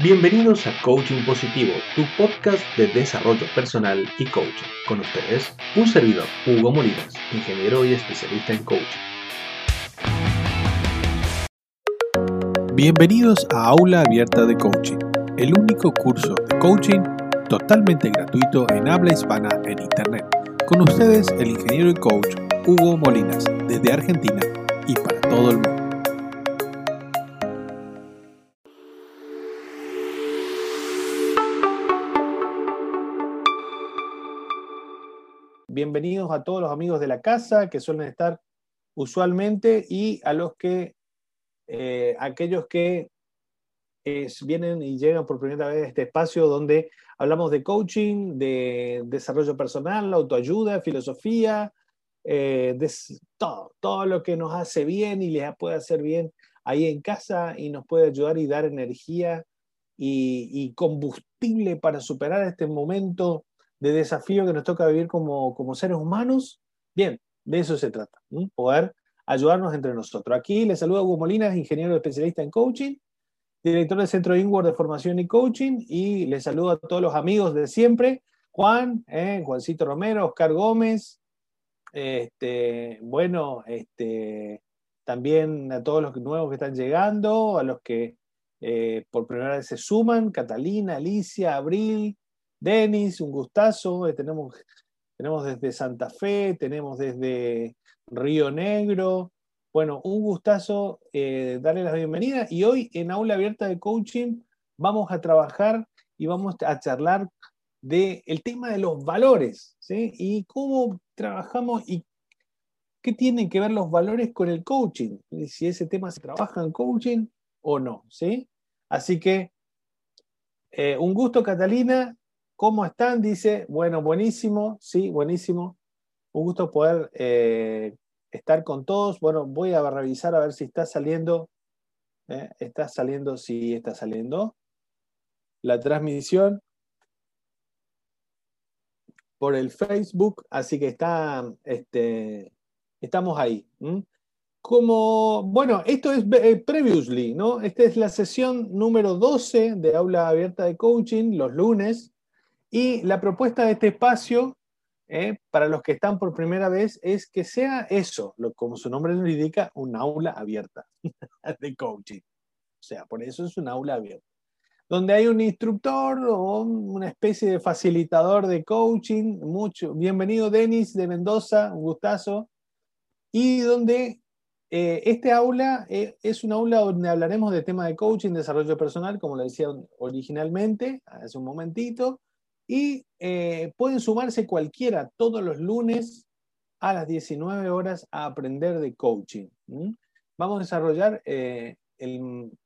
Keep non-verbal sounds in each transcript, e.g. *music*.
Bienvenidos a Coaching Positivo, tu podcast de desarrollo personal y coaching. Con ustedes, un servidor, Hugo Molinas, ingeniero y especialista en coaching. Bienvenidos a Aula Abierta de Coaching, el único curso de coaching totalmente gratuito en habla hispana en Internet. Con ustedes, el ingeniero y coach Hugo Molinas, desde Argentina y para todo el mundo. Bienvenidos a todos los amigos de la casa que suelen estar usualmente y a los que, eh, aquellos que vienen y llegan por primera vez a este espacio donde hablamos de coaching, de desarrollo personal, autoayuda, filosofía, eh, de todo, todo lo que nos hace bien y les puede hacer bien ahí en casa y nos puede ayudar y dar energía y, y combustible para superar este momento de desafío que nos toca vivir como, seres humanos, bien, de eso se trata, poder ayudarnos entre nosotros. Aquí les saluda Hugo Molinas, ingeniero especialista en coaching, director del Centro Inward de Formación y Coaching, y les saludo a todos los amigos de siempre, Juan, eh, Juancito Romero, Oscar Gómez, este, bueno, este, también a todos los nuevos que están llegando, a los que eh, por primera vez se suman, Catalina, Alicia, Abril, Denis, un gustazo. Eh, tenemos, tenemos desde Santa Fe, tenemos desde Río Negro. Bueno, un gustazo eh, darle la bienvenida. Y hoy en Aula Abierta de Coaching vamos a trabajar y vamos a charlar del el tema de los valores, ¿sí? Y cómo trabajamos y qué tienen que ver los valores con el coaching. Si ese tema se trabaja en coaching o no, ¿sí? Así que eh, un gusto, Catalina. ¿Cómo están? Dice, bueno, buenísimo, sí, buenísimo. Un gusto poder eh, estar con todos. Bueno, voy a revisar a ver si está saliendo. ¿eh? está saliendo, sí, está saliendo. La transmisión por el Facebook, así que está, este, estamos ahí. Como, bueno, esto es eh, previously, ¿no? Esta es la sesión número 12 de aula abierta de coaching, los lunes. Y la propuesta de este espacio, eh, para los que están por primera vez, es que sea eso, como su nombre lo indica, un aula abierta *laughs* de coaching. O sea, por eso es un aula abierta. Donde hay un instructor o una especie de facilitador de coaching. Mucho. Bienvenido, Denis de Mendoza, un gustazo. Y donde eh, este aula eh, es un aula donde hablaremos de tema de coaching, desarrollo personal, como lo decía originalmente, hace un momentito, y eh, pueden sumarse cualquiera todos los lunes a las 19 horas a aprender de coaching. Vamos a desarrollar eh,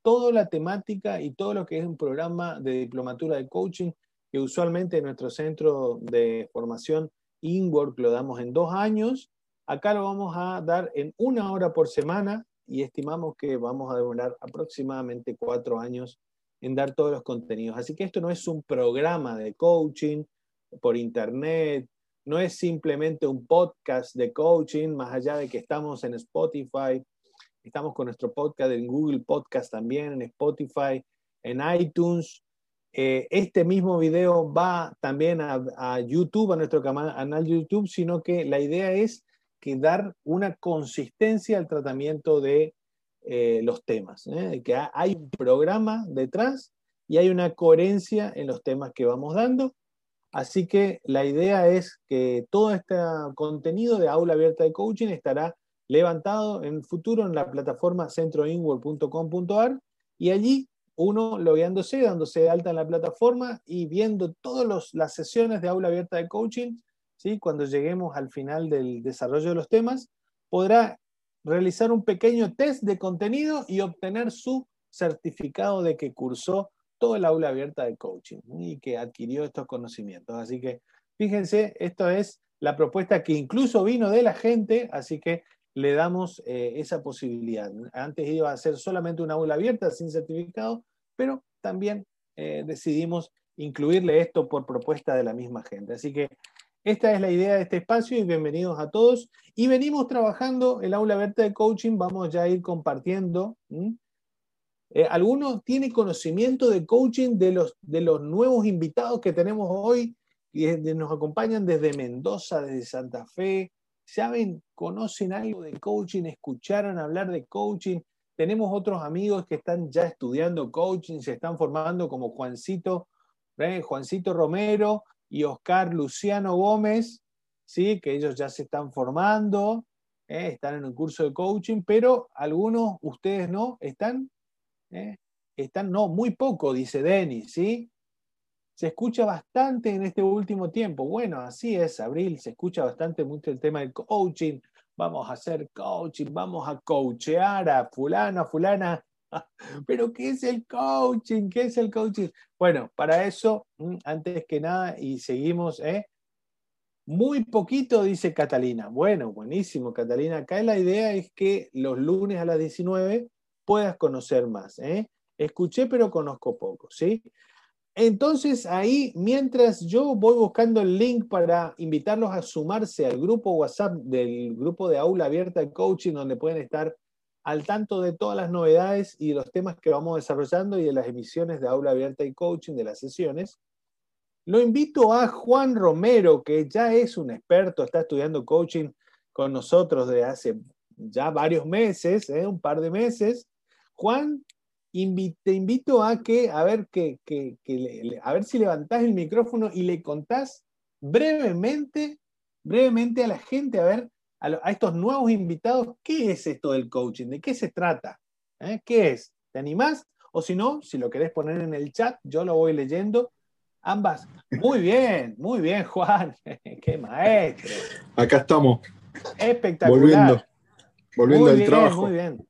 toda la temática y todo lo que es un programa de diplomatura de coaching que usualmente en nuestro centro de formación InWork lo damos en dos años. Acá lo vamos a dar en una hora por semana y estimamos que vamos a demorar aproximadamente cuatro años en dar todos los contenidos. Así que esto no es un programa de coaching por internet, no es simplemente un podcast de coaching, más allá de que estamos en Spotify, estamos con nuestro podcast en Google Podcast también, en Spotify, en iTunes. Eh, este mismo video va también a, YouTube, a nuestro canal YouTube, sino que la idea es que dar una consistencia al tratamiento de eh, los temas, ¿eh? que hay un programa detrás y hay una coherencia en los temas que vamos dando. Así que la idea es que todo este contenido de aula abierta de coaching estará levantado en futuro en la plataforma centroinworld.com.ar y allí uno logueándose, dándose de alta en la plataforma y viendo todas las sesiones de aula abierta de coaching, ¿sí? cuando lleguemos al final del desarrollo de los temas, podrá realizar un pequeño test de contenido y obtener su certificado de que cursó todo el aula abierta de coaching y que adquirió estos conocimientos. Así que fíjense, esto es la propuesta que incluso vino de la gente, así que le damos eh, esa posibilidad. Antes iba a ser solamente una aula abierta sin certificado, pero también eh, decidimos incluirle esto por propuesta de la misma gente. Así que esta es la idea de este espacio y bienvenidos a todos. Y venimos trabajando el aula abierta de coaching, vamos ya a ir compartiendo Eh, ¿Alguno tiene conocimiento de coaching de los, de los nuevos invitados que tenemos hoy? Y nos acompañan desde Mendoza, desde Santa Fe. ¿Saben, conocen algo de coaching? ¿Escucharon hablar de coaching? Tenemos otros amigos que están ya estudiando coaching, se están formando como Juancito, ¿eh? Juancito Romero y Oscar Luciano Gómez, ¿sí? que ellos ya se están formando, ¿eh? están en un curso de coaching, pero algunos, ustedes no, están ¿eh? Están, no, muy poco, dice Denis, ¿sí? Se escucha bastante en este último tiempo. Bueno, así es, Abril, se escucha bastante mucho el tema del coaching. Vamos a hacer coaching, vamos a coachear a fulano, a fulana. *laughs* Pero, ¿qué es el coaching? ¿Qué es el coaching? Bueno, para eso, mm, antes que nada, y seguimos, ¿eh? Muy poquito, dice Catalina. Bueno, buenísimo, Catalina. Acá la idea es que los lunes a las 19 puedas conocer más. ¿eh? Escuché, pero conozco poco, ¿sí? Entonces ahí, mientras yo voy buscando el link para invitarlos a sumarse al grupo WhatsApp del grupo de Aula Abierta de Coaching, donde pueden estar al tanto de todas las novedades y de los temas que vamos desarrollando y de las emisiones de Aula Abierta y Coaching, de las sesiones, lo invito a Juan Romero, que ya es un experto, está estudiando coaching con nosotros desde hace ya varios meses, ¿eh? un par de meses, Juan, te invito a que, a ver, que, a ver si levantás el micrófono y le contás brevemente, brevemente a la gente, a ver, a, estos nuevos invitados, ¿qué es esto del coaching? ¿De qué se trata? ¿Eh? ¿Qué es? ¿Te animás? O si no, si lo querés poner en el chat, yo lo voy leyendo. Ambas. Muy bien, muy bien, Juan. *laughs* Qué maestro. Acá estamos. Espectacular. Volviendo, volviendo al trabajo. Muy bien.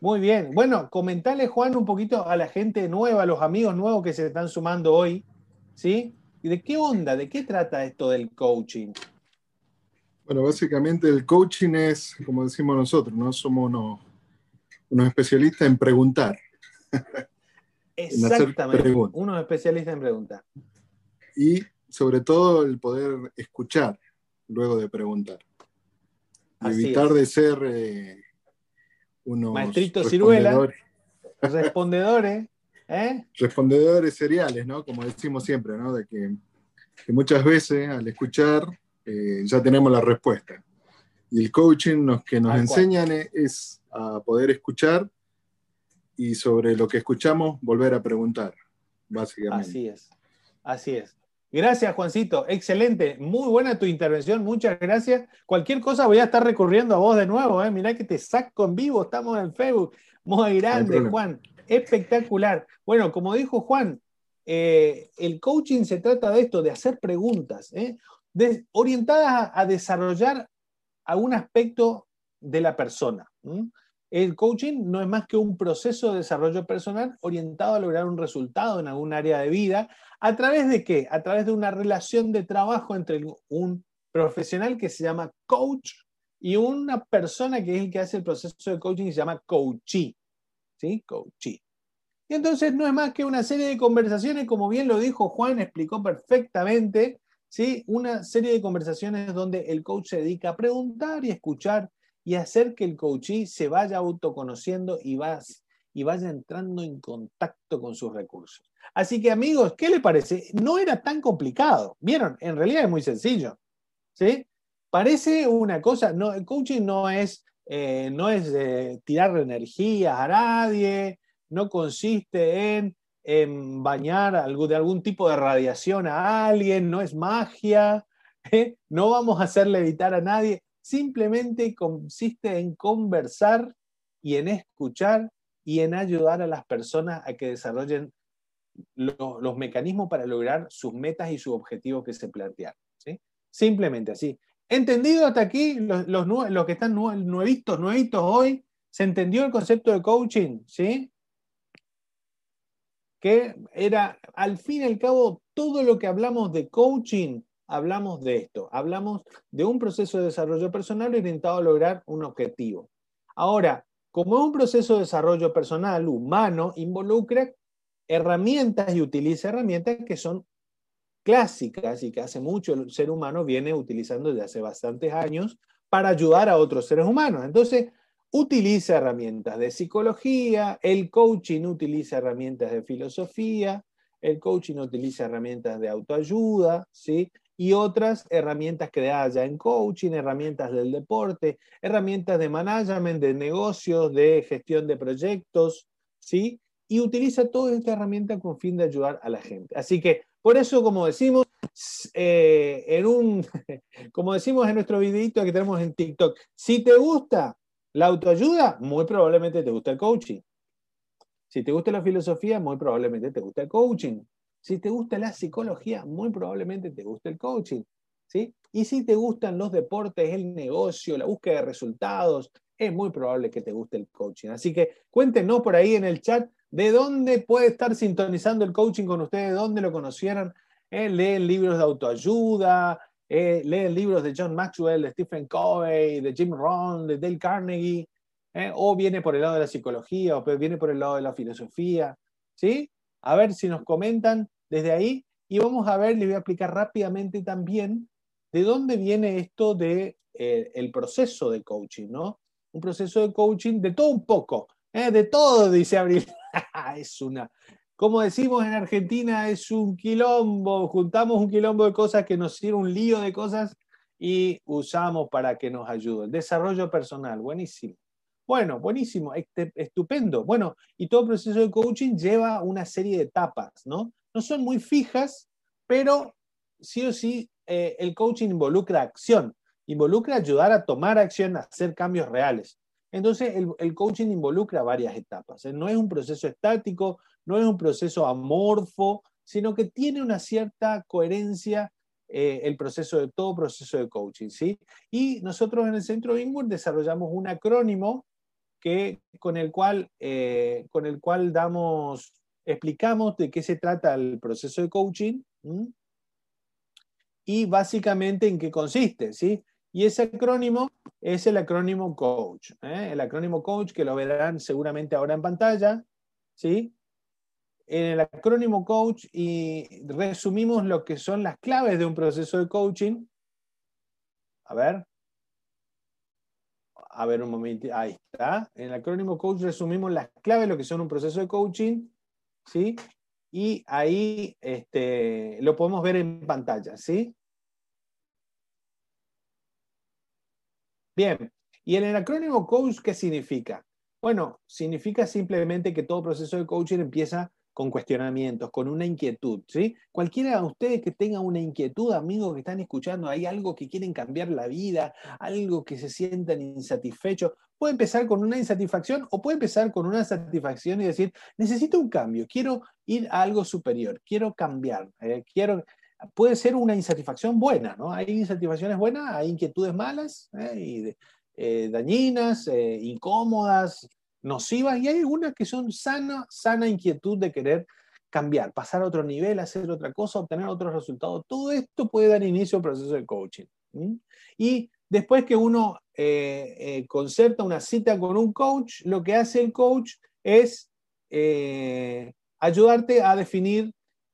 Muy bien. Bueno, comentale, Juan, un poquito a la gente nueva, a los amigos nuevos que se están sumando hoy, ¿sí? ¿De qué onda? ¿De qué trata esto del coaching? Bueno, básicamente el coaching es, como decimos nosotros, ¿no? Somos unos, especialistas en preguntar. *laughs* Exactamente, unos especialistas en preguntar. Y sobre todo el poder escuchar luego de preguntar. evitar de ser... Eh, unos Maestrito Ciruela, *laughs* respondedores, ¿eh? respondedores seriales, ¿no? Como decimos siempre, ¿no? De que, muchas veces al escuchar eh, ya tenemos la respuesta. Y el coaching nos, que nos enseñan es, a poder escuchar y sobre lo que escuchamos volver a preguntar, básicamente. Así es, así es. Gracias, Juancito. Excelente. Muy buena tu intervención. Muchas gracias. Cualquier cosa voy a estar recurriendo a vos de nuevo. ¿eh? Mirá que te saco en vivo. Estamos en Facebook. Muy grande, Juan. Espectacular. Bueno, como dijo Juan, eh, el coaching se trata de esto, de hacer preguntas, ¿eh? Orientadas a, desarrollar algún aspecto de la persona. El coaching no es más que un proceso de desarrollo personal orientado a lograr un resultado en algún área de vida. ¿A través de qué? A través de una relación de trabajo entre un profesional que se llama coach y una persona que es el que hace el proceso de coaching y se llama coachee. ¿Sí? Coachee. Y entonces no es más que una serie de conversaciones, como bien lo dijo Juan, explicó perfectamente, ¿sí? Una serie de conversaciones donde el coach se dedica a preguntar y escuchar y hacer que el coachee se vaya autoconociendo y, y vaya entrando en contacto con sus recursos. Así que amigos, ¿qué le parece? No era tan complicado. ¿Vieron? En realidad es muy sencillo. ¿Sí? Parece una cosa, no, el coaching no es, eh, no es tirar energía a nadie, no consiste en, bañar algo, de algún tipo de radiación a alguien, no es magia, *laughs* ¿eh? no vamos a hacerle evitar a nadie simplemente consiste en conversar y en escuchar y en ayudar a las personas a que desarrollen los mecanismos para lograr sus metas y sus objetivos que se plantearon. Simplemente así. ¿Entendido hasta aquí? Los, los, que están nuevitos, nuevitos hoy, ¿se entendió el concepto de coaching? ¿Sí? Que era, al fin y al cabo, todo lo que hablamos de coaching hablamos de esto, hablamos de un proceso de desarrollo personal orientado a lograr un objetivo. Ahora, como un proceso de desarrollo personal humano involucra herramientas y utiliza herramientas que son clásicas y que hace mucho el ser humano viene utilizando desde hace bastantes años para ayudar a otros seres humanos. Entonces, utiliza herramientas de psicología, el coaching utiliza herramientas de filosofía, el coaching utiliza herramientas de autoayuda, ¿sí? Y otras herramientas creadas ya en coaching, herramientas del deporte, herramientas de management, de negocios, de gestión de proyectos, ¿sí? Y utiliza toda esta herramienta con fin de ayudar a la gente. Así que, por eso, como decimos, eh, en un, *laughs* como decimos en nuestro videito que tenemos en TikTok, si te gusta la autoayuda, muy probablemente te gusta el coaching. Si te gusta la filosofía, muy probablemente te gusta el coaching. Si te gusta la psicología, muy probablemente te gusta el coaching. ¿sí? Y si te gustan los deportes, el negocio, la búsqueda de resultados, es muy probable que te guste el coaching. Así que cuéntenos por ahí en el chat de dónde puede estar sintonizando el coaching con ustedes, dónde lo conocieron. Eh, leen libros de autoayuda, eh, leen libros de John Maxwell, de Stephen Covey, de Jim Rohn, de Dale Carnegie, eh, o viene por el lado de la psicología, o viene por el lado de la filosofía, ¿sí? A ver si nos comentan desde ahí y vamos a ver, les voy a explicar rápidamente también de dónde viene esto de eh, el proceso de coaching, ¿no? Un proceso de coaching de todo un poco, de todo, dice Abril. *laughs* es una, como decimos en Argentina, es un quilombo, juntamos un quilombo de cosas que nos sirve un lío de cosas y usamos para que nos ayuden. Desarrollo personal, buenísimo. Bueno, buenísimo, estupendo. Bueno, y todo proceso de coaching lleva una serie de etapas, ¿no? No son muy fijas, pero sí o sí eh, el coaching involucra acción, involucra ayudar a tomar acción, a hacer cambios reales. Entonces, el, coaching involucra varias etapas. ¿eh? No es un proceso estático, no es un proceso amorfo, sino que tiene una cierta coherencia eh, el proceso de todo proceso de coaching. ¿sí? Y nosotros en el Centro Ingur desarrollamos un acrónimo que, con, el cual, eh, con el cual damos, explicamos de qué se trata el proceso de coaching y básicamente en qué consiste. ¿sí? Y ese acrónimo es el acrónimo COACH. ¿eh? El acrónimo COACH que lo verán seguramente ahora en pantalla. ¿sí? en el acrónimo coach y resumimos lo que son las claves de un proceso de coaching. A ver. A ver un momento. Ahí está. En el acrónimo coach resumimos las claves de lo que son un proceso de coaching. ¿Sí? Y ahí este, lo podemos ver en pantalla. ¿Sí? Bien. ¿Y el acrónimo coach qué significa? Bueno, significa simplemente que todo proceso de coaching empieza con cuestionamientos, con una inquietud, ¿sí? Cualquiera de ustedes que tenga una inquietud, amigos que están escuchando, hay algo que quieren cambiar la vida, algo que se sientan insatisfechos, puede empezar con una insatisfacción o puede empezar con una satisfacción y decir, necesito un cambio, quiero ir a algo superior, quiero cambiar, eh, quiero... Puede ser una insatisfacción buena, ¿no? Hay insatisfacciones buenas, hay inquietudes malas eh, y eh, dañinas, incómodas, nocivas y hay algunas que son sana, sana inquietud de querer cambiar, pasar a otro nivel, hacer otra cosa, obtener otros resultados. Todo esto puede dar inicio al proceso de coaching. Y después que uno eh, eh, concerta una cita con un coach, lo que hace el coach es eh, ayudarte a definir,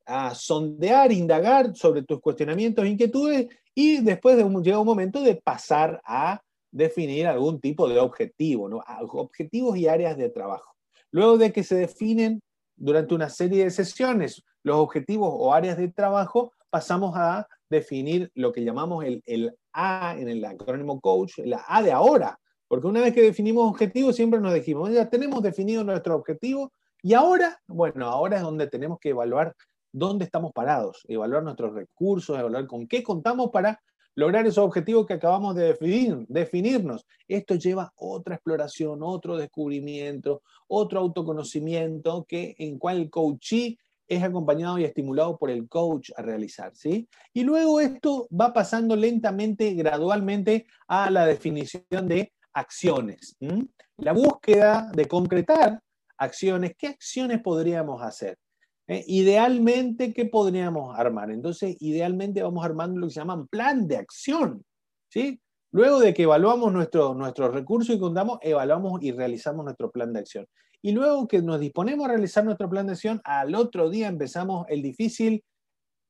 a sondear, indagar sobre tus cuestionamientos inquietudes y después llega un momento de pasar a definir algún tipo de objetivo, objetivos y áreas de trabajo. Luego de que se definen durante una serie de sesiones los objetivos o áreas de trabajo, pasamos a definir lo que llamamos el, el A en el acrónimo coach, la A de ahora, porque una vez que definimos objetivos siempre nos dijimos, ya tenemos definido nuestro objetivo y ahora, bueno, ahora es donde tenemos que evaluar dónde estamos parados, evaluar nuestros recursos, evaluar con qué contamos para lograr esos objetivos que acabamos de definir, definirnos. Esto lleva otra exploración, otro descubrimiento, otro autoconocimiento que en cual el coachee es acompañado y estimulado por el coach a realizar, ¿sí? Y luego esto va pasando lentamente, gradualmente a la definición de acciones. La búsqueda de concretar acciones, ¿qué acciones podríamos hacer? ¿Eh? idealmente, ¿qué podríamos armar? Entonces, idealmente vamos armando lo que se llama plan de acción. ¿sí? Luego de que evaluamos nuestros nuestro recursos y contamos, evaluamos y realizamos nuestro plan de acción. Y luego que nos disponemos a realizar nuestro plan de acción, al otro día empezamos el difícil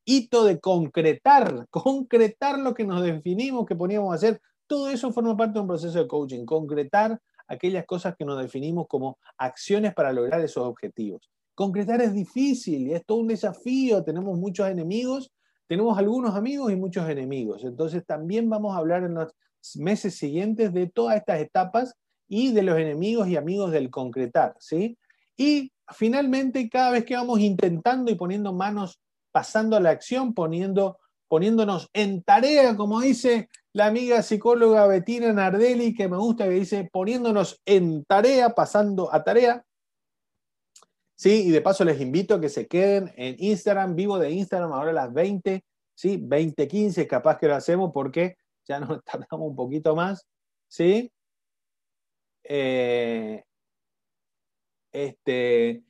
hito de concretar, *laughs* concretar lo que nos definimos que poníamos a hacer. Todo eso forma parte de un proceso de coaching, concretar aquellas cosas que nos definimos como acciones para lograr esos objetivos. Concretar es difícil y es todo un desafío, tenemos muchos enemigos, tenemos algunos amigos y muchos enemigos. Entonces también vamos a hablar en los meses siguientes de todas estas etapas y de los enemigos y amigos del concretar, ¿sí? Y finalmente, cada vez que vamos intentando y poniendo manos, pasando a la acción, poniendo, poniéndonos en tarea, como dice la amiga psicóloga Bettina Nardelli, que me gusta, que dice, poniéndonos en tarea, pasando a tarea, Sí, y de paso les invito a que se queden en Instagram, vivo de Instagram ahora a las 20, ¿sí? 20.15, capaz que lo hacemos porque ya nos *laughs* tardamos un poquito más, ¿sí? Eh, este,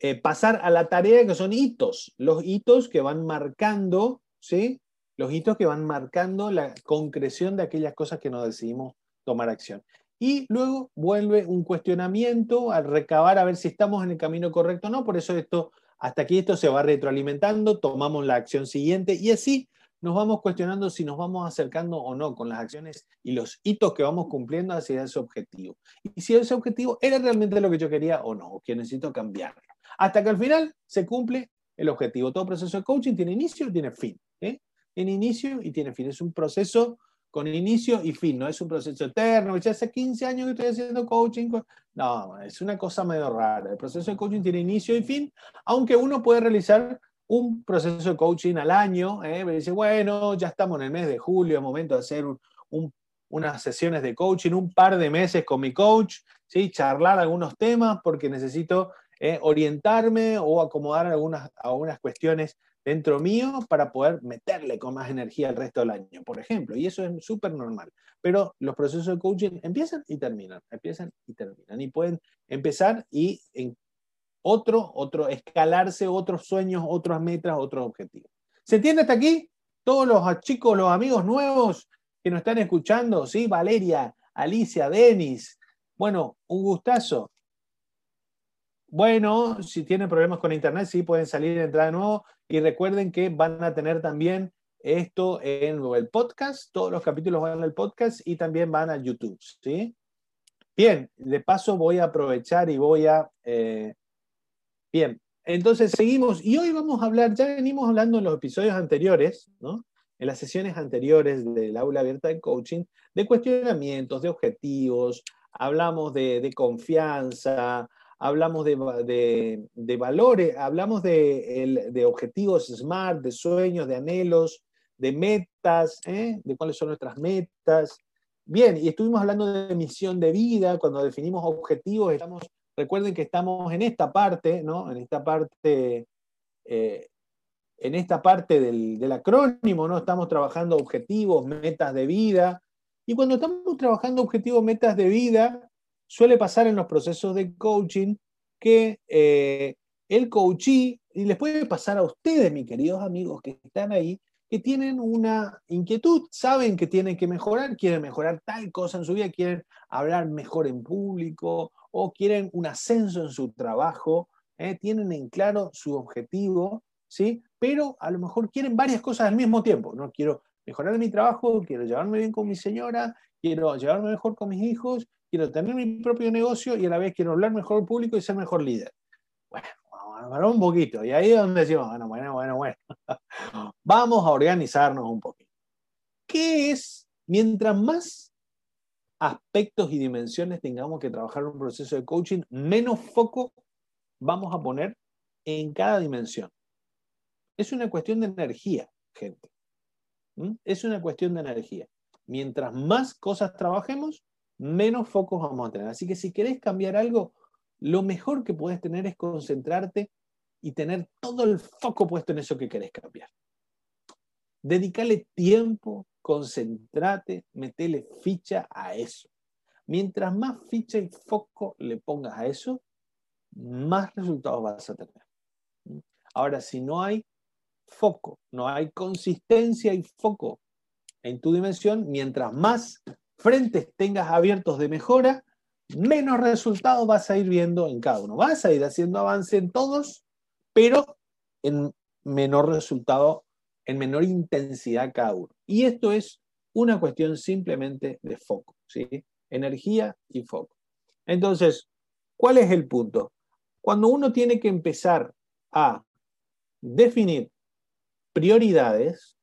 eh, pasar a la tarea que son hitos, los hitos que van marcando, ¿sí? Los hitos que van marcando la concreción de aquellas cosas que nos decidimos tomar acción y luego vuelve un cuestionamiento al recabar a ver si estamos en el camino correcto o no. Por eso esto, hasta aquí esto se va retroalimentando, tomamos la acción siguiente y así nos vamos cuestionando si nos vamos acercando o no con las acciones y los hitos que vamos cumpliendo hacia ese objetivo. Y si ese objetivo era realmente lo que yo quería o no, o que necesito cambiarlo. Hasta que al final se cumple el objetivo. Todo proceso de coaching tiene inicio y tiene fin. ¿eh? Tiene inicio y tiene fin. Es un proceso con inicio y fin, no es un proceso eterno, ya hace 15 años que estoy haciendo coaching. No, es una cosa medio rara. El proceso de coaching tiene inicio y fin, aunque uno puede realizar un proceso de coaching al año, ¿eh? dice, bueno, ya estamos en el mes de julio, es momento de hacer unas sesiones de coaching, un par de meses con mi coach, ¿sí? charlar algunos temas porque necesito eh, orientarme o acomodar algunas, algunas cuestiones dentro mío para poder meterle con más energía el resto del año, por ejemplo. Y eso es súper normal. Pero los procesos de coaching empiezan y terminan, empiezan y terminan. Y pueden empezar y en otro, otro, escalarse otros sueños, otras metas, otros objetivos. ¿Se entiende hasta aquí? Todos los chicos, los amigos nuevos que nos están escuchando, ¿sí? Valeria, Alicia, Denis. Bueno, un gustazo. Bueno, si tienen problemas con internet, sí pueden salir y entrar de nuevo. Y recuerden que van a tener también esto en el podcast. Todos los capítulos van al podcast y también van a YouTube. ¿sí? Bien, de paso voy a aprovechar y voy a... Eh, bien, entonces seguimos. Y hoy vamos a hablar, ya venimos hablando en los episodios anteriores, ¿no? en las sesiones anteriores del aula abierta de coaching, de cuestionamientos, de objetivos, hablamos de, de confianza, hablamos de, valores, hablamos de, objetivos SMART, de sueños, de anhelos, de metas, ¿eh? de cuáles son nuestras metas. Bien, y estuvimos hablando de misión de vida, cuando definimos objetivos, estamos, recuerden que estamos en esta parte, ¿no? En esta parte, eh, en esta parte del, del acrónimo, ¿no? Estamos trabajando objetivos, metas de vida. Y cuando estamos trabajando objetivos, metas de vida, suele pasar en los procesos de coaching que eh, el coachee, y les puede pasar a ustedes, mis queridos amigos que están ahí, que tienen una inquietud, saben que tienen que mejorar, quieren mejorar tal cosa en su vida, quieren hablar mejor en público o quieren un ascenso en su trabajo, eh, tienen en claro su objetivo, ¿sí? pero a lo mejor quieren varias cosas al mismo tiempo. No quiero mejorar mi trabajo, quiero llevarme bien con mi señora, quiero llevarme mejor con mis hijos quiero tener mi propio negocio y a la vez quiero hablar mejor al público y ser mejor líder. Bueno, hablar un poquito. Y ahí es donde decimos, bueno, bueno, bueno, bueno. *laughs* vamos a organizarnos un poquito. ¿Qué es, mientras más aspectos y dimensiones tengamos que trabajar en un proceso de coaching, menos foco vamos a poner en cada dimensión? Es una cuestión de energía, gente. ¿Mm? Es una cuestión de energía. Mientras más cosas trabajemos, menos focos vamos a tener. Así que si querés cambiar algo, lo mejor que puedes tener es concentrarte y tener todo el foco puesto en eso que querés cambiar. Dedicale tiempo, concentrate, metele ficha a eso. Mientras más ficha y foco le pongas a eso, más resultados vas a tener. Ahora, si no hay foco, no hay consistencia y foco en tu dimensión, mientras más frentes tengas abiertos de mejora, menos resultados vas a ir viendo en cada uno. Vas a ir haciendo avance en todos, pero en menor resultado, en menor intensidad cada uno. Y esto es una cuestión simplemente de foco, ¿sí? Energía y foco. Entonces, ¿cuál es el punto? Cuando uno tiene que empezar a definir prioridades,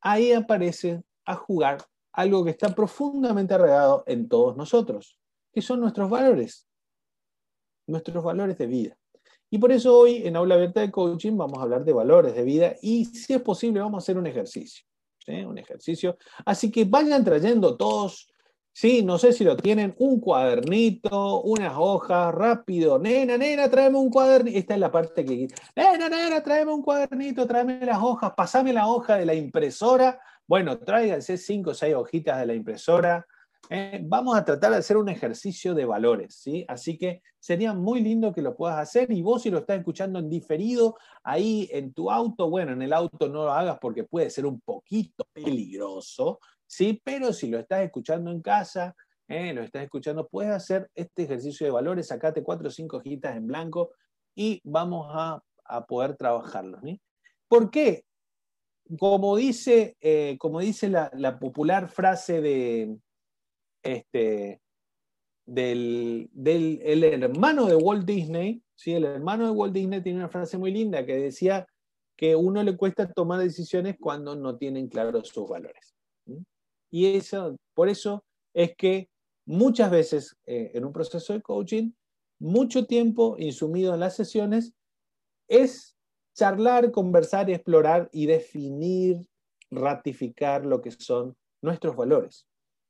ahí aparece a jugar algo que está profundamente arraigado en todos nosotros, que son nuestros valores, nuestros valores de vida. Y por eso hoy en Aula Abierta de Coaching vamos a hablar de valores de vida y si es posible vamos a hacer un ejercicio. Un ejercicio. Así que vayan trayendo todos, ¿sí? no sé si lo tienen, un cuadernito, unas hojas, rápido. Nena, nena, tráeme un cuadernito. Esta es la parte que... Nena, nena, tráeme un cuadernito, tráeme las hojas, pasame la hoja de la impresora. Bueno, tráiganse cinco o seis hojitas de la impresora eh, vamos a tratar de hacer un ejercicio de valores, ¿sí? Así que sería muy lindo que lo puedas hacer y vos si lo estás escuchando en diferido, ahí en tu auto, bueno, en el auto no lo hagas porque puede ser un poquito peligroso, ¿sí? Pero si lo estás escuchando en casa, eh, lo estás escuchando, puedes hacer este ejercicio de valores, sacate cuatro o cinco hojitas en blanco y vamos a, poder trabajarlos, ¿sí? ¿Por qué? Como dice, eh, como dice la popular frase de, este, del, el hermano de Walt Disney, ¿sí? el hermano de Walt Disney tiene una frase muy linda que decía que uno le cuesta tomar decisiones cuando no tienen claros sus valores. Y eso, por eso es que muchas veces eh, en un proceso de coaching, mucho tiempo insumido en las sesiones es charlar, conversar, explorar y definir, ratificar lo que son nuestros valores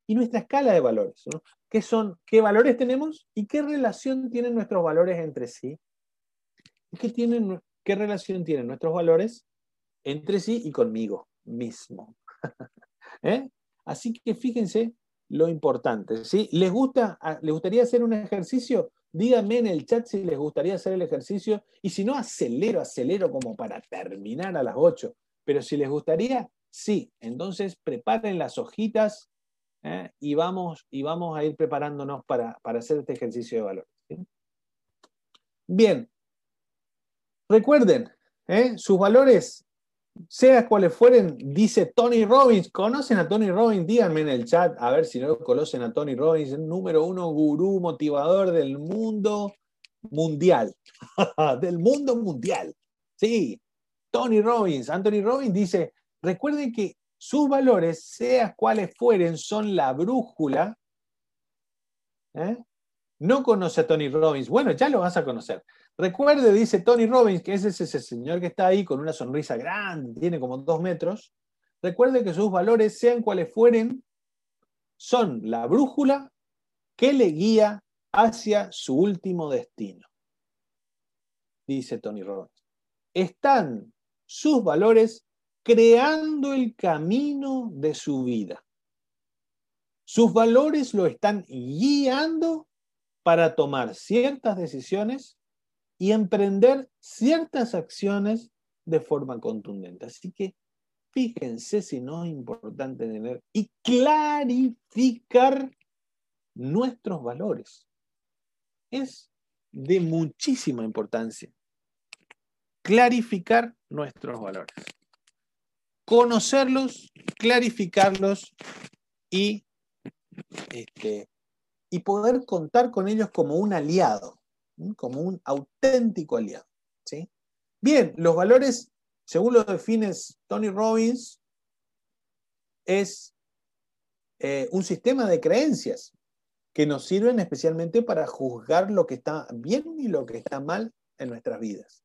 y nuestra escala de valores. ¿Qué son, qué valores tenemos y qué relación tienen nuestros valores entre sí? ¿Qué, tienen, qué relación tienen nuestros valores entre sí y conmigo mismo? *laughs* ¿Eh? Así que fíjense lo importante. ¿sí? ¿Les, gusta, ¿Les gustaría hacer un ejercicio? Díganme en el chat si les gustaría hacer el ejercicio. Y si no, acelero, acelero como para terminar a las 8. Pero si les gustaría, sí. Entonces preparen las hojitas ¿eh? y, vamos, y vamos a ir preparándonos para, hacer este ejercicio de valores. Bien, recuerden, ¿eh? sus valores, sea cuales fueren, dice Tony Robbins. ¿Conocen a Tony Robbins? Díganme en el chat, a ver si no conocen a Tony Robbins, el número uno gurú motivador del mundo mundial. *laughs* del mundo mundial. Sí, Tony Robbins. Anthony Robbins dice, recuerden que sus valores, seas cuales fueren, son la brújula. ¿eh? No conoce a Tony Robbins. Bueno, ya lo vas a conocer. Recuerde, dice Tony Robbins, que es ese señor que está ahí con una sonrisa grande, tiene como dos metros. Recuerde que sus valores, sean cuales fueren, son la brújula que le guía hacia su último destino. Dice Tony Robbins. Están sus valores creando el camino de su vida. Sus valores lo están guiando para tomar ciertas decisiones y emprender ciertas acciones de forma contundente. Así que fíjense si no es importante tener y clarificar nuestros valores. Es de muchísima importancia clarificar nuestros valores conocerlos, clarificarlos y, este, y poder contar con ellos como un aliado, como un auténtico aliado. ¿sí? Bien, los valores, según lo define Tony Robbins, es eh, un sistema de creencias que nos sirven especialmente para juzgar lo que está bien y lo que está mal en nuestras vidas.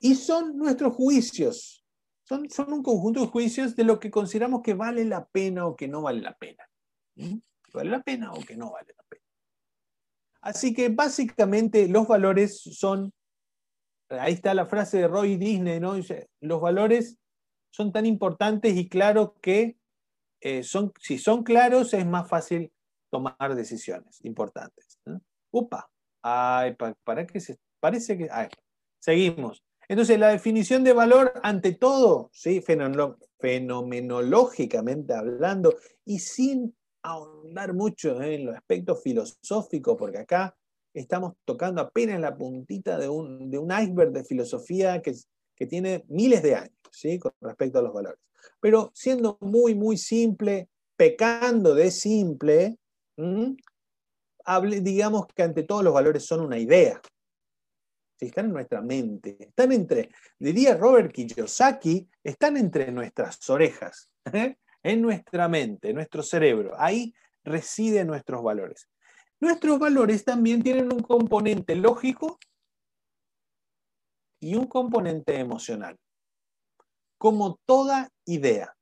Y son nuestros juicios son, un conjunto de juicios de lo que consideramos que vale la pena o que no vale la pena. ¿Vale la pena o que no vale la pena? Así que básicamente los valores son, ahí está la frase de Roy Disney, ¿no? Los valores son tan importantes y claros que eh, son, si son claros es más fácil tomar decisiones importantes. Upa, ay, para, que se, parece que, seguimos. Entonces, la definición de valor, ante todo, ¿sí? fenomenológicamente hablando, y sin ahondar mucho en los aspectos filosóficos, porque acá estamos tocando apenas la puntita de un, iceberg de filosofía que, que, tiene miles de años ¿sí? con respecto a los valores. Pero siendo muy, muy simple, pecando de simple, digamos que ante todos los valores son una idea. Si están en nuestra mente, están entre, diría Robert Kiyosaki, están entre nuestras orejas, ¿eh? En nuestra mente, en nuestro cerebro. Ahí residen nuestros valores. Nuestros valores también tienen un componente lógico y un componente emocional. Como toda idea.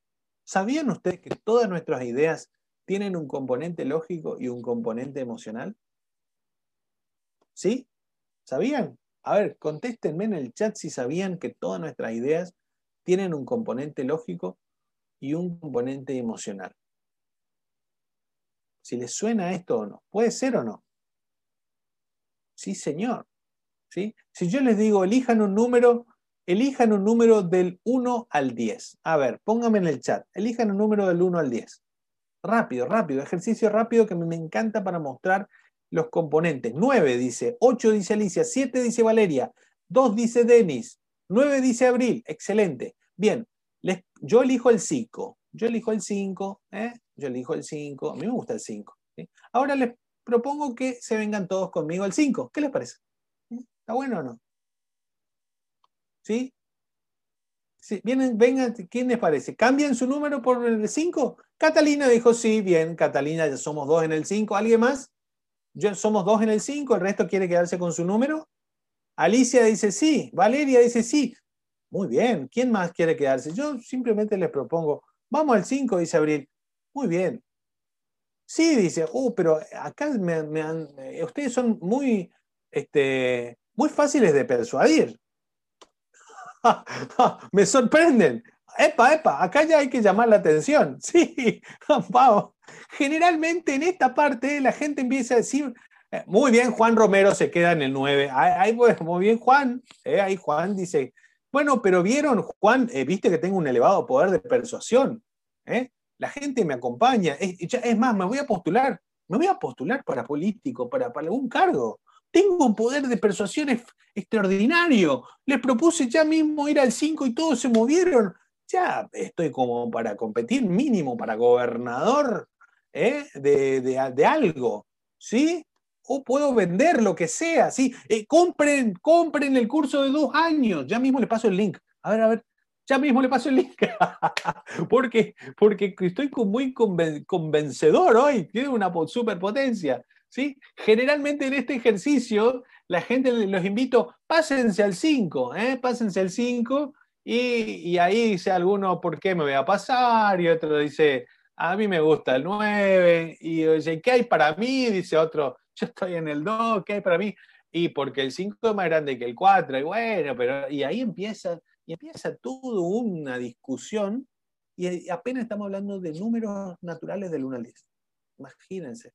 ¿Sabían ustedes que todas nuestras ideas tienen un componente lógico y un componente emocional? ¿Sí? ¿Sabían? A ver, contéstenme en el chat si sabían que todas nuestras ideas tienen un componente lógico y un componente emocional. Si les suena esto o no. ¿Puede ser o no? Sí, señor. ¿Sí? Si yo les digo, elijan un número, elijan un número del 1 al 10. A ver, pónganme en el chat. Elijan un número del 1 al 10. Rápido, rápido. Ejercicio rápido que me encanta para mostrar los componentes. 9 dice, 8 dice Alicia, 7 dice Valeria, 2 dice Denis, 9 dice Abril. Excelente. Bien, yo elijo el 5. Yo elijo el 5. ¿eh? Yo elijo el 5. A mí me gusta el 5. Ahora les propongo que se vengan todos conmigo al 5. ¿Qué les parece? ¿Está bueno o no? ¿Sí? sí. Vienen, vengan, ¿quién les parece? ¿Cambian su número por el 5? Catalina dijo sí, bien, Catalina, ya somos dos en el 5. ¿Alguien más? Yo, somos dos en el 5, el resto quiere quedarse con su número. Alicia dice sí, Valeria dice sí. Muy bien, ¿quién más quiere quedarse? Yo simplemente les propongo, vamos al 5, dice Abril. Muy bien. Sí, dice, oh, pero acá eh, ustedes son muy, este, muy fáciles de persuadir. *laughs* me sorprenden. Epa, epa, acá ya hay que llamar la atención. *laughs* Sí, vamos. Generalmente en esta parte la gente empieza a decir, eh, muy bien, Juan Romero se queda en el 9. Ahí, pues, muy bien, Juan. Eh, ahí Juan dice, bueno, pero vieron, Juan, viste que tengo un elevado poder de persuasión. ¿eh? la gente me acompaña. Es, más, me voy a postular, me voy a postular para político, para, para algún cargo. Tengo un poder de persuasión extraordinario. Les propuse ya mismo ir al 5 y todos se movieron. Ya estoy como para competir mínimo para gobernador ¿eh? de, algo. ¿Sí? O puedo vender lo que sea. ¿sí? Eh, compren, compren el curso de dos años. Ya mismo les paso el link. A ver, a ver. Ya mismo le paso el link. *laughs* porque, porque estoy muy convencedor hoy, tiene una superpotencia. ¿sí? Generalmente en este ejercicio, la gente los invito, pásense al 5, ¿eh? pásense al 5, y, ahí dice alguno, ¿por qué me voy a pasar? Y otro dice, a mí me gusta el 9, y dice, ¿qué hay para mí? Dice otro, *laughs* yo estoy en el 2, ¿qué hay para mí? Y porque el 5 es más grande que el 4, y bueno, pero, y ahí empieza y empieza todo una discusión y apenas estamos hablando de números naturales del 1 al 10. Imagínense,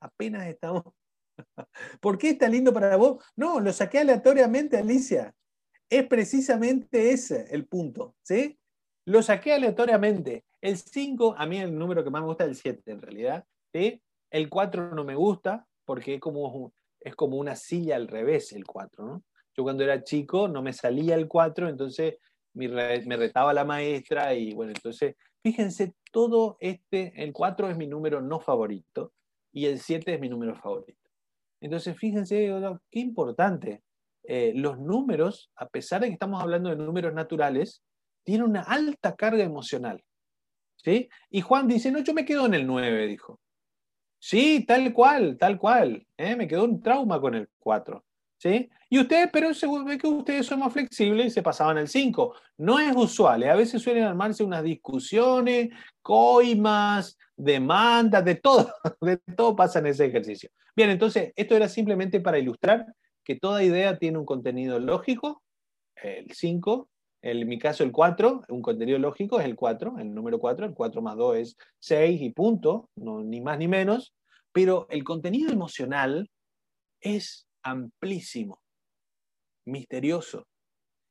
apenas estamos... *laughs* ¿Por qué está lindo para vos? No, lo saqué aleatoriamente, Alicia. Es precisamente ese el punto, ¿sí? Lo saqué aleatoriamente. El 5, a mí el número que más me gusta es el 7 en realidad. ¿sí? El 4 no me gusta porque es como, es como una silla al revés el 4, ¿no? Yo cuando era chico no me salía el 4, entonces me, retaba la maestra y bueno, entonces fíjense, todo este, el 4 es mi número no favorito y el 7 es mi número favorito. Entonces fíjense, qué importante. Eh, los números, a pesar de que estamos hablando de números naturales, tienen una alta carga emocional. ¿sí? Y Juan dice, no, yo me quedo en el 9, dijo. Sí, tal cual, tal cual. ¿eh? Me quedó un trauma con el 4. ¿sí? Y ustedes, pero se que ustedes son más flexibles y se pasaban al 5. No es usual, ¿eh? a veces suelen armarse unas discusiones, coimas, demandas, de todo, *laughs* de todo pasa en ese ejercicio. Bien, entonces, esto era simplemente para ilustrar que toda idea tiene un contenido lógico, el 5, en mi caso el 4, un contenido lógico es el 4, el número 4, el 4 más 2 es 6 y punto, no, ni más ni menos, pero el contenido emocional es amplísimo, misterioso.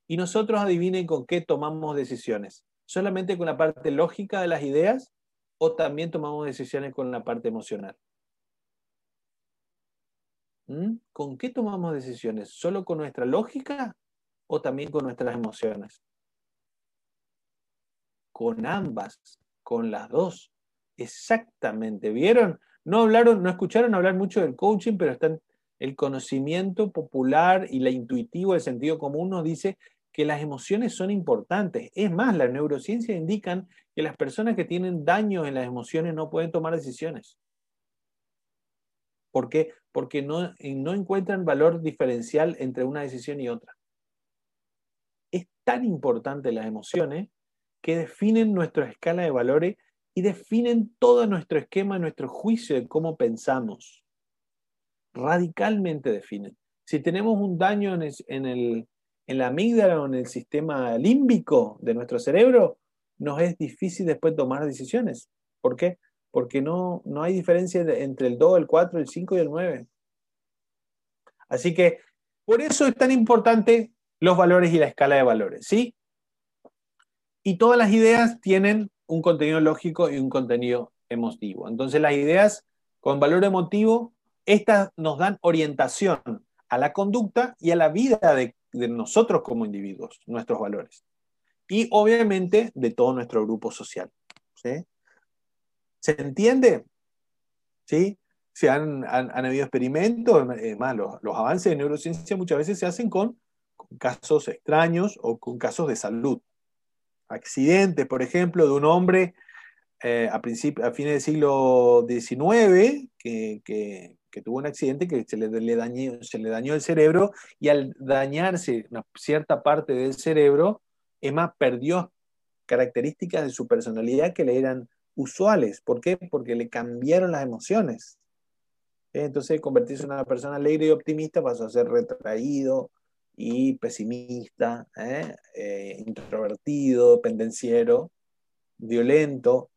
Y nosotros adivinen con qué tomamos decisiones. ¿Solamente con la parte lógica de las ideas o también tomamos decisiones con la parte emocional? ¿Mm? ¿Con qué tomamos decisiones? ¿Solo con nuestra lógica o también con nuestras emociones? Con ambas, con las dos. Exactamente. ¿Vieron? No hablaron, no escucharon hablar mucho del coaching, pero están, el conocimiento popular y la intuitivo del sentido común nos dice que las emociones son importantes. Es más, las neurociencias indican que las personas que tienen daño en las emociones no pueden tomar decisiones. ¿Por qué? Porque no, no encuentran valor diferencial entre una decisión y otra. Tan importante las emociones que definen nuestra escala de valores y definen todo nuestro esquema, nuestro juicio de cómo pensamos. Radicalmente definen. Si tenemos un daño en, el, en la amígdala o en el sistema límbico de nuestro cerebro, nos es difícil después tomar decisiones. ¿Por qué? Porque no, no hay diferencia entre el 2, el 4, el 5 y el 9. Así que por eso es tan importante los valores y la escala de valores, ¿sí? Y todas las ideas tienen un contenido lógico y un contenido emotivo. Entonces las ideas con valor emotivo, estas nos dan orientación a la conducta y a la vida de, nosotros como individuos, nuestros valores. Y obviamente de todo nuestro grupo social. ¿Se entiende? ¿Sí? Se han, habido experimentos, más, los, avances de neurociencia muchas veces se hacen con casos extraños o con casos de salud accidente, por ejemplo, de un hombre eh, a, a fines del siglo XIX que, tuvo un accidente que se le, dañó, se le dañó el cerebro y al dañarse una cierta parte del cerebro, Emma perdió características de su personalidad que le eran usuales. ¿Por qué? Porque le cambiaron las emociones. Entonces, convertirse en una persona alegre y optimista pasó a ser retraído, y pesimista, ¿eh? Eh, introvertido, pendenciero, violento.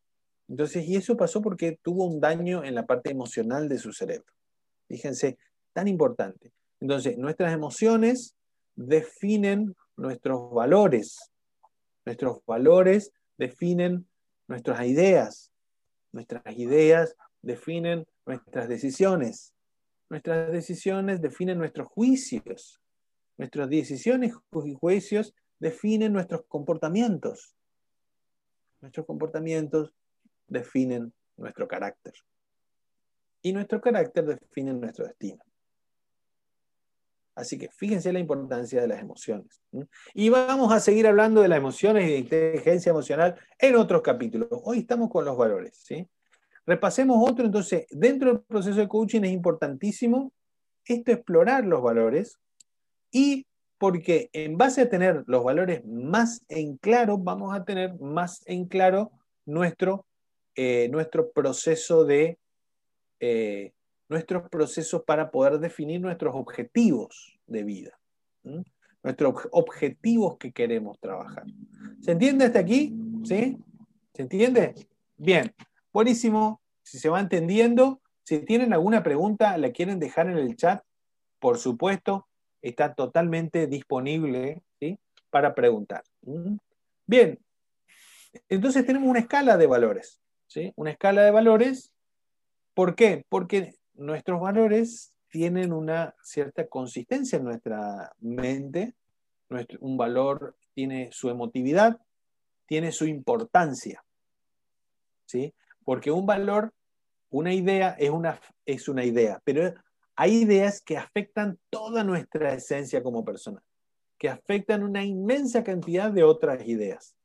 Entonces, y eso pasó porque tuvo un daño en la parte emocional de su cerebro. Fíjense, tan importante. Entonces, nuestras emociones definen nuestros valores. Nuestros valores definen nuestras ideas. Nuestras ideas definen nuestras decisiones. Nuestras decisiones definen nuestros juicios. Nuestras decisiones y juicios definen nuestros comportamientos. Nuestros comportamientos definen nuestro carácter. Y nuestro carácter define nuestro destino. Así que fíjense la importancia de las emociones. Y vamos a seguir hablando de las emociones y de inteligencia emocional en otros capítulos. Hoy estamos con los valores. Repasemos otro. Entonces, dentro del proceso de coaching es importantísimo esto explorar los valores y porque en base a tener los valores más en claro, vamos a tener más en claro nuestro, eh, nuestro proceso de eh, nuestros procesos para poder definir nuestros objetivos de vida, nuestros objetivos que queremos trabajar. ¿Se entiende hasta aquí? ¿Sí? ¿Se entiende? Bien, buenísimo. Si se va entendiendo, si tienen alguna pregunta, la quieren dejar en el chat, por supuesto, está totalmente disponible para preguntar. ¿Mm? Bien, entonces tenemos una escala de valores. ¿sí? Una escala de valores, ¿por qué? Porque nuestros valores tienen una cierta consistencia en nuestra mente, un valor tiene su emotividad, tiene su importancia. ¿sí? Porque un valor, una idea es una, es una idea, pero hay ideas que afectan toda nuestra esencia como persona, que afectan una inmensa cantidad de otras ideas,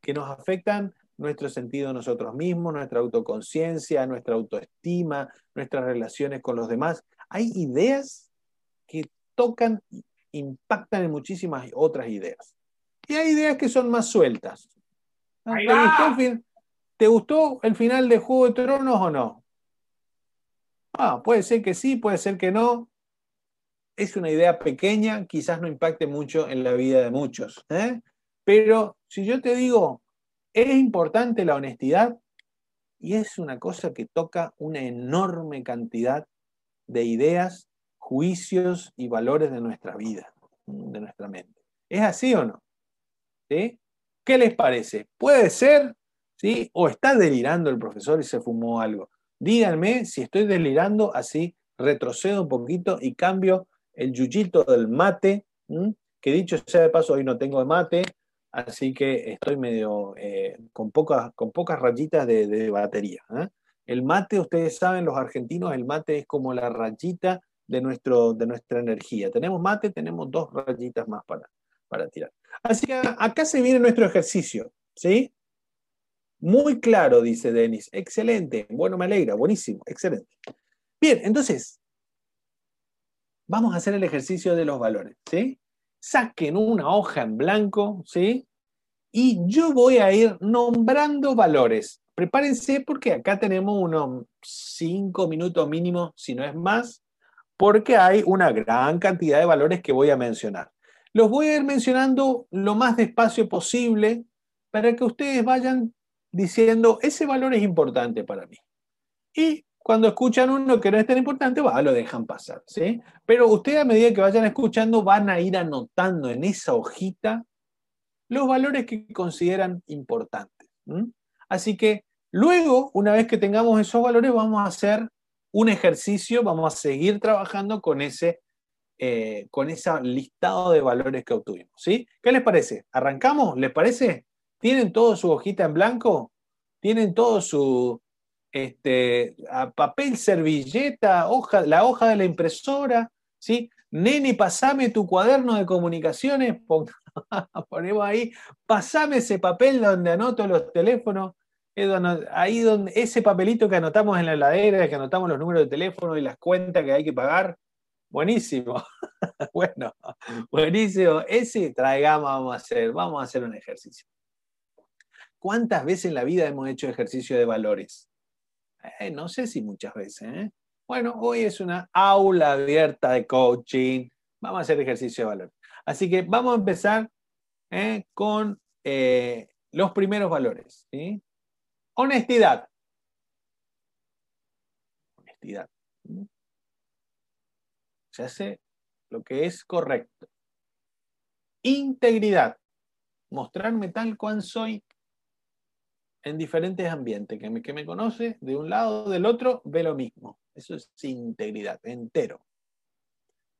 que nos afectan nuestro sentido de nosotros mismos, nuestra autoconciencia, nuestra autoestima, nuestras relaciones con los demás. Hay ideas que tocan, impactan en muchísimas otras ideas. Y hay ideas que son más sueltas. ¿Te gustó, el final de Juego de Tronos o no? Ah, puede ser que sí, puede ser que no. Es una idea pequeña, quizás no impacte mucho en la vida de muchos. ¿eh? Pero si yo te digo, es importante la honestidad y es una cosa que toca una enorme cantidad de ideas, juicios y valores de nuestra vida, de nuestra mente. ¿Es así o no? ¿Qué les parece? ¿Puede ser? ¿Sí? ¿O está delirando el profesor y se fumó algo? Díganme si estoy delirando, así retrocedo un poquito y cambio el yuyito del mate, que dicho sea de paso, hoy no tengo mate, así que estoy medio eh, con, pocas, con pocas rayitas de, batería. ¿eh? El mate, ustedes saben, los argentinos, el mate es como la rayita de, nuestro, de nuestra energía. Tenemos mate, tenemos dos rayitas más para, para tirar. Así que acá se viene nuestro ejercicio, ¿sí? Muy claro, dice Denis. Excelente. Bueno, me alegra. Buenísimo. Excelente. Bien, entonces, vamos a hacer el ejercicio de los valores, ¿sí? Saquen una hoja en blanco, ¿sí? Y yo voy a ir nombrando valores. Prepárense porque acá tenemos unos cinco minutos mínimo, si no es más, porque hay una gran cantidad de valores que voy a mencionar. Los voy a ir mencionando lo más despacio posible para que ustedes vayan diciendo, ese valor es importante para mí. Y cuando escuchan uno que no es tan importante, va, lo dejan pasar, ¿sí? Pero ustedes a medida que vayan escuchando van a ir anotando en esa hojita los valores que consideran importantes. Así que luego, una vez que tengamos esos valores, vamos a hacer un ejercicio, vamos a seguir trabajando con ese, eh, con ese listado de valores que obtuvimos. ¿sí? ¿Qué les parece? ¿Arrancamos? ¿Les parece? ¿Tienen todo su hojita en blanco? ¿Tienen todo su este, papel, servilleta, hoja, la hoja de la impresora? ¿sí? Neni, pasame tu cuaderno de comunicaciones, *laughs* ponemos ahí, pasame ese papel donde anoto los teléfonos, ahí donde ese papelito que anotamos en la heladera, que anotamos los números de teléfono y las cuentas que hay que pagar. Buenísimo. *laughs* bueno, buenísimo. Ese traigamos, vamos a hacer, vamos a hacer un ejercicio. ¿Cuántas veces en la vida hemos hecho ejercicio de valores? Eh, no sé si muchas veces. ¿eh? Bueno, hoy es una aula abierta de coaching. Vamos a hacer ejercicio de valores. Así que vamos a empezar ¿eh? con los primeros valores. Honestidad. Honestidad. Se hace lo que es correcto. Integridad. Mostrarme tal cual soy en diferentes ambientes. Que me, que me conoce de un lado o del otro ve lo mismo. Eso es integridad, entero.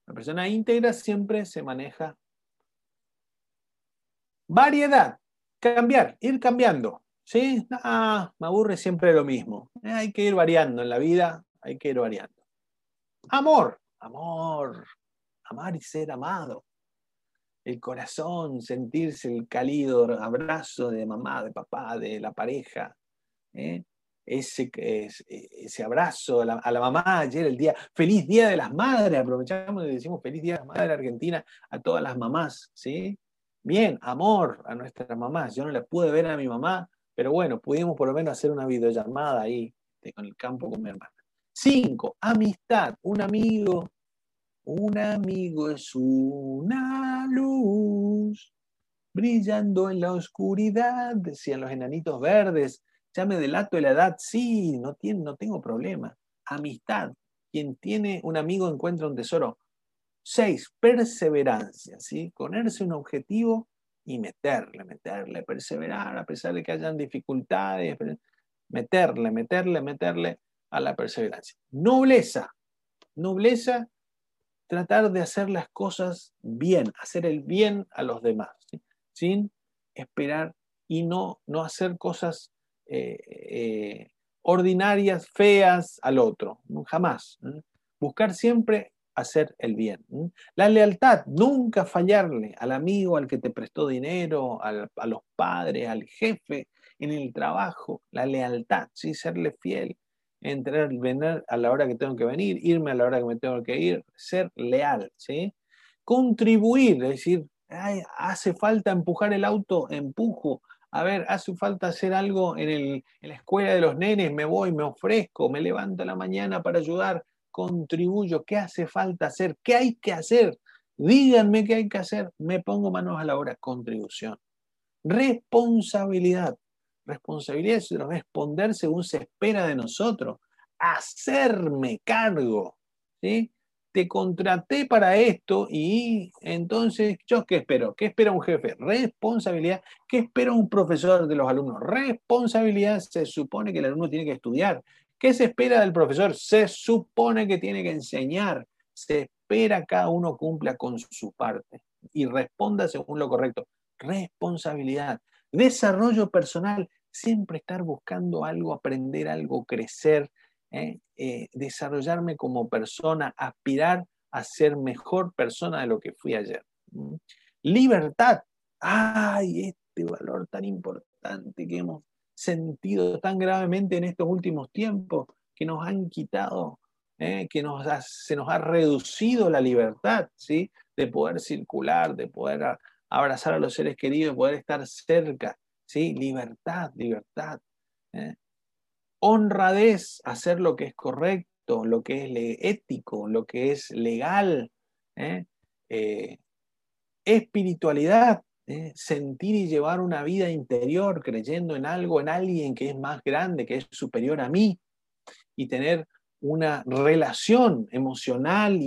La persona íntegra siempre se maneja. Variedad, cambiar, ir cambiando. ¿Sí? Ah, me aburre siempre lo mismo. Eh, hay que ir variando en la vida, hay que ir variando. Amor, amor, amar y ser amado el corazón, sentirse el cálido abrazo de mamá, de papá, de la pareja. ¿eh? Ese, ese, abrazo a la, mamá ayer, el día, feliz día de las madres, aprovechamos y decimos feliz día de las madres Argentina a todas las mamás, ¿sí? Bien, amor a nuestras mamás. Yo no la pude ver a mi mamá, pero bueno, pudimos por lo menos hacer una videollamada ahí con el campo con mi hermana. Cinco, amistad, un amigo un amigo es una luz brillando en la oscuridad, decían los enanitos verdes. Ya me delato de la edad, sí, no, tiene, no tengo problema. Amistad. Quien tiene un amigo encuentra un tesoro. Seis, perseverancia, ¿sí? Ponerse un objetivo y meterle, meterle, perseverar, a pesar de que hayan dificultades, meterle, meterle, meterle a la perseverancia. Nobleza. Nobleza tratar de hacer las cosas bien, hacer el bien a los demás, sin esperar y no, no hacer cosas eh, eh, ordinarias, feas al otro, jamás. Buscar siempre hacer el bien. La lealtad, nunca fallarle al amigo, al que te prestó dinero, a los padres, al jefe en el trabajo, la lealtad, ¿sí? serle fiel entrar, venir a la hora que tengo que venir, irme a la hora que me tengo que ir, ser leal, ¿sí? Contribuir, es decir, hace falta empujar el auto, empujo. A ver, hace falta hacer algo en, el, en la escuela de los nenes, me voy, me ofrezco, me levanto a la mañana para ayudar, contribuyo. ¿Qué hace falta hacer? ¿Qué hay que hacer? Díganme qué hay que hacer, me pongo manos a la obra. Contribución. Responsabilidad. Responsabilidad es responder según se espera de nosotros. Hacerme cargo. Te contraté para esto y entonces, ¿yo qué espero? ¿Qué espera un jefe? Responsabilidad. ¿Qué espera un profesor de los alumnos? Responsabilidad. Se supone que el alumno tiene que estudiar. ¿Qué se espera del profesor? Se supone que tiene que enseñar. Se espera que cada uno cumpla con su parte y responda según lo correcto. Responsabilidad. Desarrollo personal siempre estar buscando algo, aprender algo, crecer, ¿eh? Eh, desarrollarme como persona, aspirar a ser mejor persona de lo que fui ayer. Libertad. Ay, este valor tan importante que hemos sentido tan gravemente en estos últimos tiempos, que nos han quitado, ¿eh? que nos se nos ha reducido la libertad, ¿sí? De poder circular, de poder abrazar a los seres queridos, de poder estar cerca, ¿sí? Libertad, libertad. ¿eh? Honradez, hacer lo que es correcto, lo que es ético, lo que es legal. ¿eh? espiritualidad, ¿eh? sentir y llevar una vida interior creyendo en algo, en alguien que es más grande, que es superior a mí, y tener una relación emocional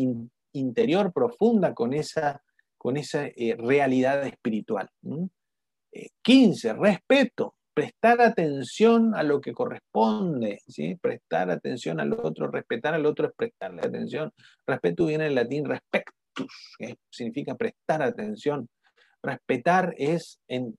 interior profunda con esa, con esa realidad espiritual. 15. Eh, respeto, prestar atención a lo que corresponde, ¿sí? prestar atención al otro, respetar al otro es prestarle atención. Respeto viene en latín respectus, que significa prestar atención Respetar es en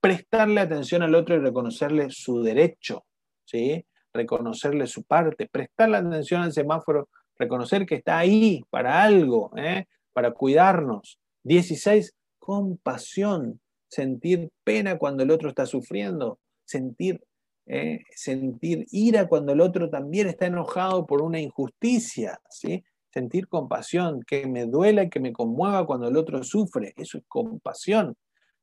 prestarle atención al otro y reconocerle su derecho, ¿sí? reconocerle su parte, prestarle atención al semáforo, reconocer que está ahí para algo, ¿eh? para cuidarnos. 16, compasión, sentir pena cuando el otro está sufriendo, sentir, ¿eh? sentir ira cuando el otro también está enojado por una injusticia, ¿sí? sentir compasión, que me duela y que me conmueva cuando el otro sufre. Eso es compasión.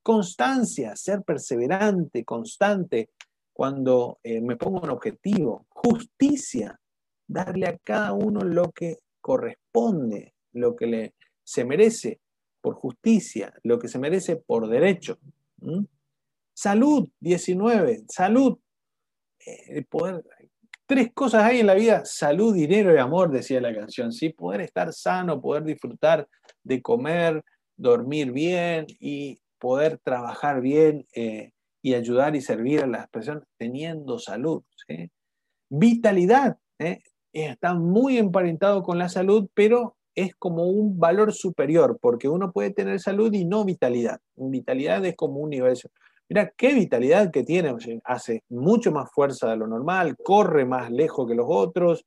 Constancia, ser perseverante, constante cuando eh, me pongo un objetivo. Justicia, darle a cada uno lo que corresponde, lo que le, se merece por justicia, lo que se merece por derecho. Salud, 19, salud, eh, poder Tres cosas hay en la vida, salud, dinero y amor, decía la canción, ¿sí? Poder estar sano, poder disfrutar de comer, dormir bien y poder trabajar bien eh, y ayudar y servir a las personas teniendo salud. Vitalidad, ¿eh? está muy emparentado con la salud, pero es como un valor superior, porque uno puede tener salud y no vitalidad. Vitalidad es como un nivel Mira qué vitalidad que tiene, hace mucho más fuerza de lo normal, corre más lejos que los otros.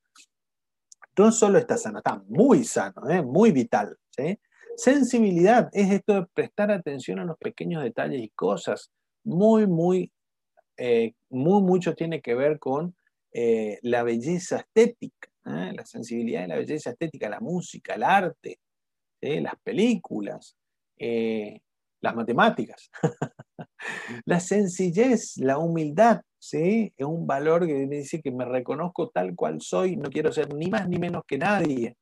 No solo está sano, está muy sano, ¿eh? muy vital. Sensibilidad es esto de prestar atención a los pequeños detalles y cosas. Muy, muy, eh, muy mucho tiene que ver con eh, la belleza estética, la sensibilidad y la belleza estética, la música, el arte, las películas, las matemáticas. *laughs* La sencillez, la humildad, ¿sí? Es un valor que me dice que me reconozco tal cual soy, no quiero ser ni más ni menos que nadie,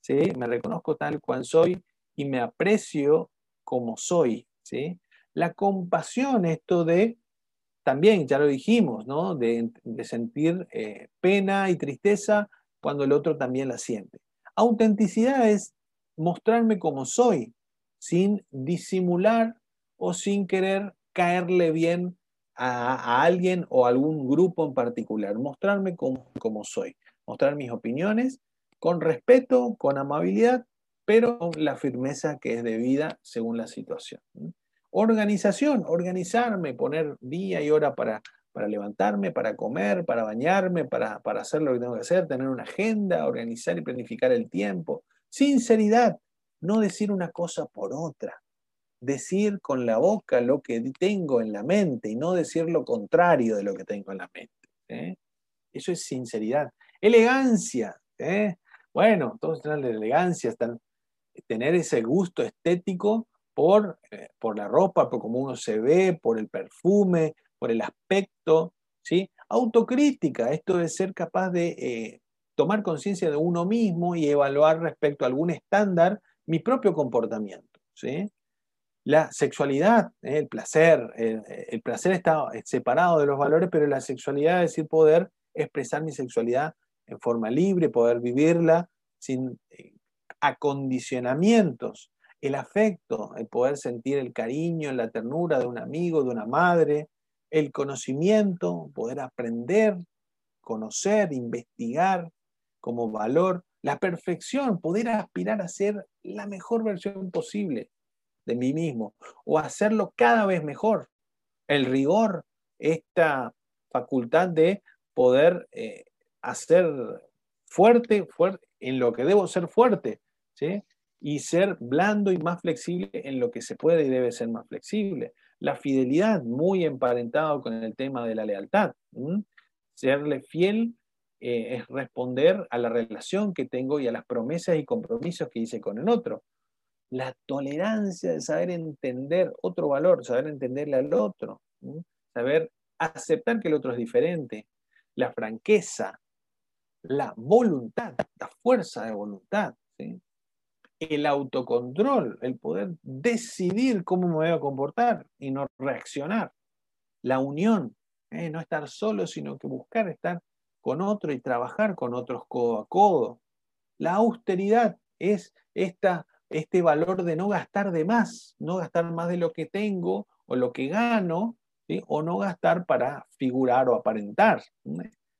¿sí? Me reconozco tal cual soy y me aprecio como soy, ¿sí? La compasión, esto de, también ya lo dijimos, ¿no? De, sentir eh, pena y tristeza cuando el otro también la siente. Autenticidad es mostrarme como soy, sin disimular o sin querer caerle bien a, alguien o a algún grupo en particular, mostrarme como, como soy, mostrar mis opiniones con respeto, con amabilidad, pero con la firmeza que es debida según la situación. Organización, organizarme, poner día y hora para, para levantarme, para comer, para bañarme, para, para hacer lo que tengo que hacer, tener una agenda, organizar y planificar el tiempo. Sinceridad, no decir una cosa por otra decir con la boca lo que tengo en la mente y no decir lo contrario de lo que tengo en la mente. ¿eh? Eso es sinceridad. Elegancia. ¿eh? Bueno, todos tienen la elegancia, están, tener ese gusto estético por, eh, por la ropa, por cómo uno se ve, por el perfume, por el aspecto. Autocrítica, esto de ser capaz de tomar conciencia de uno mismo y evaluar respecto a algún estándar mi propio comportamiento. ¿sí? La sexualidad, eh, el placer, el, placer está separado de los valores, pero la sexualidad es decir poder expresar mi sexualidad en forma libre, poder vivirla sin eh, acondicionamientos. El afecto, el poder sentir el cariño, la ternura de un amigo, de una madre, el conocimiento, poder aprender, conocer, investigar como valor, la perfección, poder aspirar a ser la mejor versión posible de mí mismo o hacerlo cada vez mejor. El rigor, esta facultad de poder eh, hacer fuerte, fuerte en lo que debo ser fuerte, ¿sí? y ser blando y más flexible en lo que se puede y debe ser más flexible. La fidelidad, muy emparentado con el tema de la lealtad. Serle fiel eh, es responder a la relación que tengo y a las promesas y compromisos que hice con el otro. La tolerancia de saber entender otro valor, saber entenderle al otro, saber aceptar que el otro es diferente. La franqueza, la voluntad, la fuerza de voluntad. El autocontrol, el poder decidir cómo me voy a comportar y no reaccionar. La unión, ¿eh? no estar solo, sino que buscar estar con otro y trabajar con otros codo a codo. La austeridad es esta, este valor de no gastar de más, no gastar más de lo que tengo o lo que gano, o no gastar para figurar o aparentar.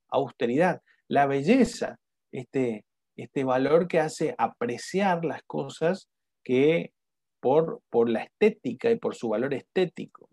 Austeridad. La belleza, este, este valor que hace apreciar las cosas que por, por la estética y por su valor estético.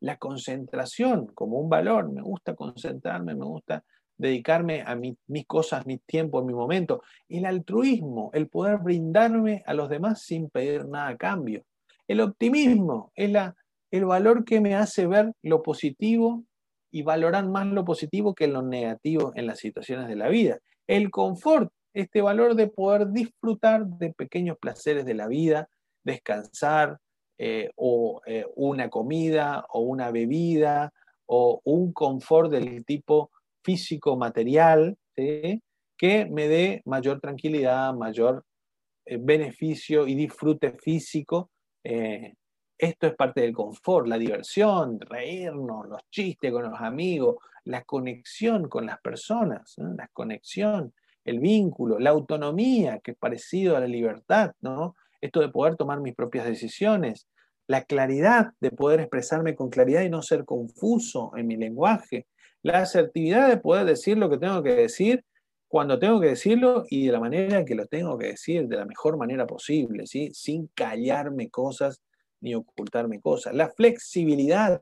La concentración como un valor, me gusta concentrarme, me gusta dedicarme a mis cosas, mi tiempo, mi momento. El altruismo, el poder brindarme a los demás sin pedir nada a cambio. El optimismo la, el valor que me hace ver lo positivo y valorar más lo positivo que lo negativo en las situaciones de la vida. El confort este valor de poder disfrutar de pequeños placeres de la vida, descansar, eh, o eh, una comida, o una bebida, o un confort del tipo físico, material, que me dé mayor tranquilidad, mayor eh, beneficio y disfrute físico. esto es parte del confort, la diversión, reírnos, los chistes con los amigos, la conexión con las personas, la conexión el vínculo, la autonomía, que es parecido a la libertad, ¿no? Esto de poder tomar mis propias decisiones, la claridad, de poder expresarme con claridad y no ser confuso en mi lenguaje, la asertividad de poder decir lo que tengo que decir cuando tengo que decirlo y de la manera que lo tengo que decir, de la mejor manera posible, ¿sí? sin callarme cosas ni ocultarme cosas. La flexibilidad,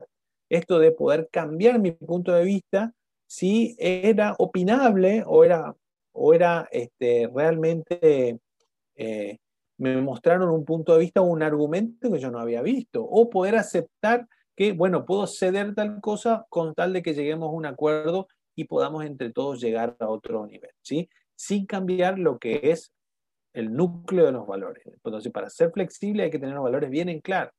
esto de poder cambiar mi punto de vista si era opinable o era o era este, realmente, eh, me mostraron un punto de vista o un argumento que yo no había visto, o poder aceptar que, bueno, puedo ceder tal cosa con tal de que lleguemos a un acuerdo y podamos entre todos llegar a otro nivel, ¿sí? Sin cambiar lo que es el núcleo de los valores. Entonces, para ser flexible hay que tener los valores bien en claro.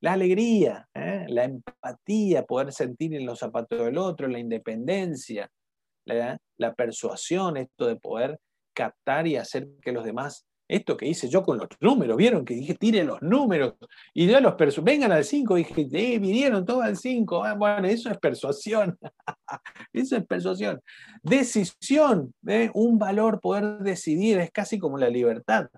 La alegría, ¿eh? la empatía, poder sentir en los zapatos del otro, la independencia, la, persuasión, esto de poder captar y hacer que los demás, esto que hice yo con los números, vieron que dije, tire los números, y yo los vengan al 5, dije, eh, vinieron todos al 5, ah, bueno, eso es persuasión, *laughs* eso es persuasión. Decisión, ¿eh? un valor, poder decidir, es casi como la libertad.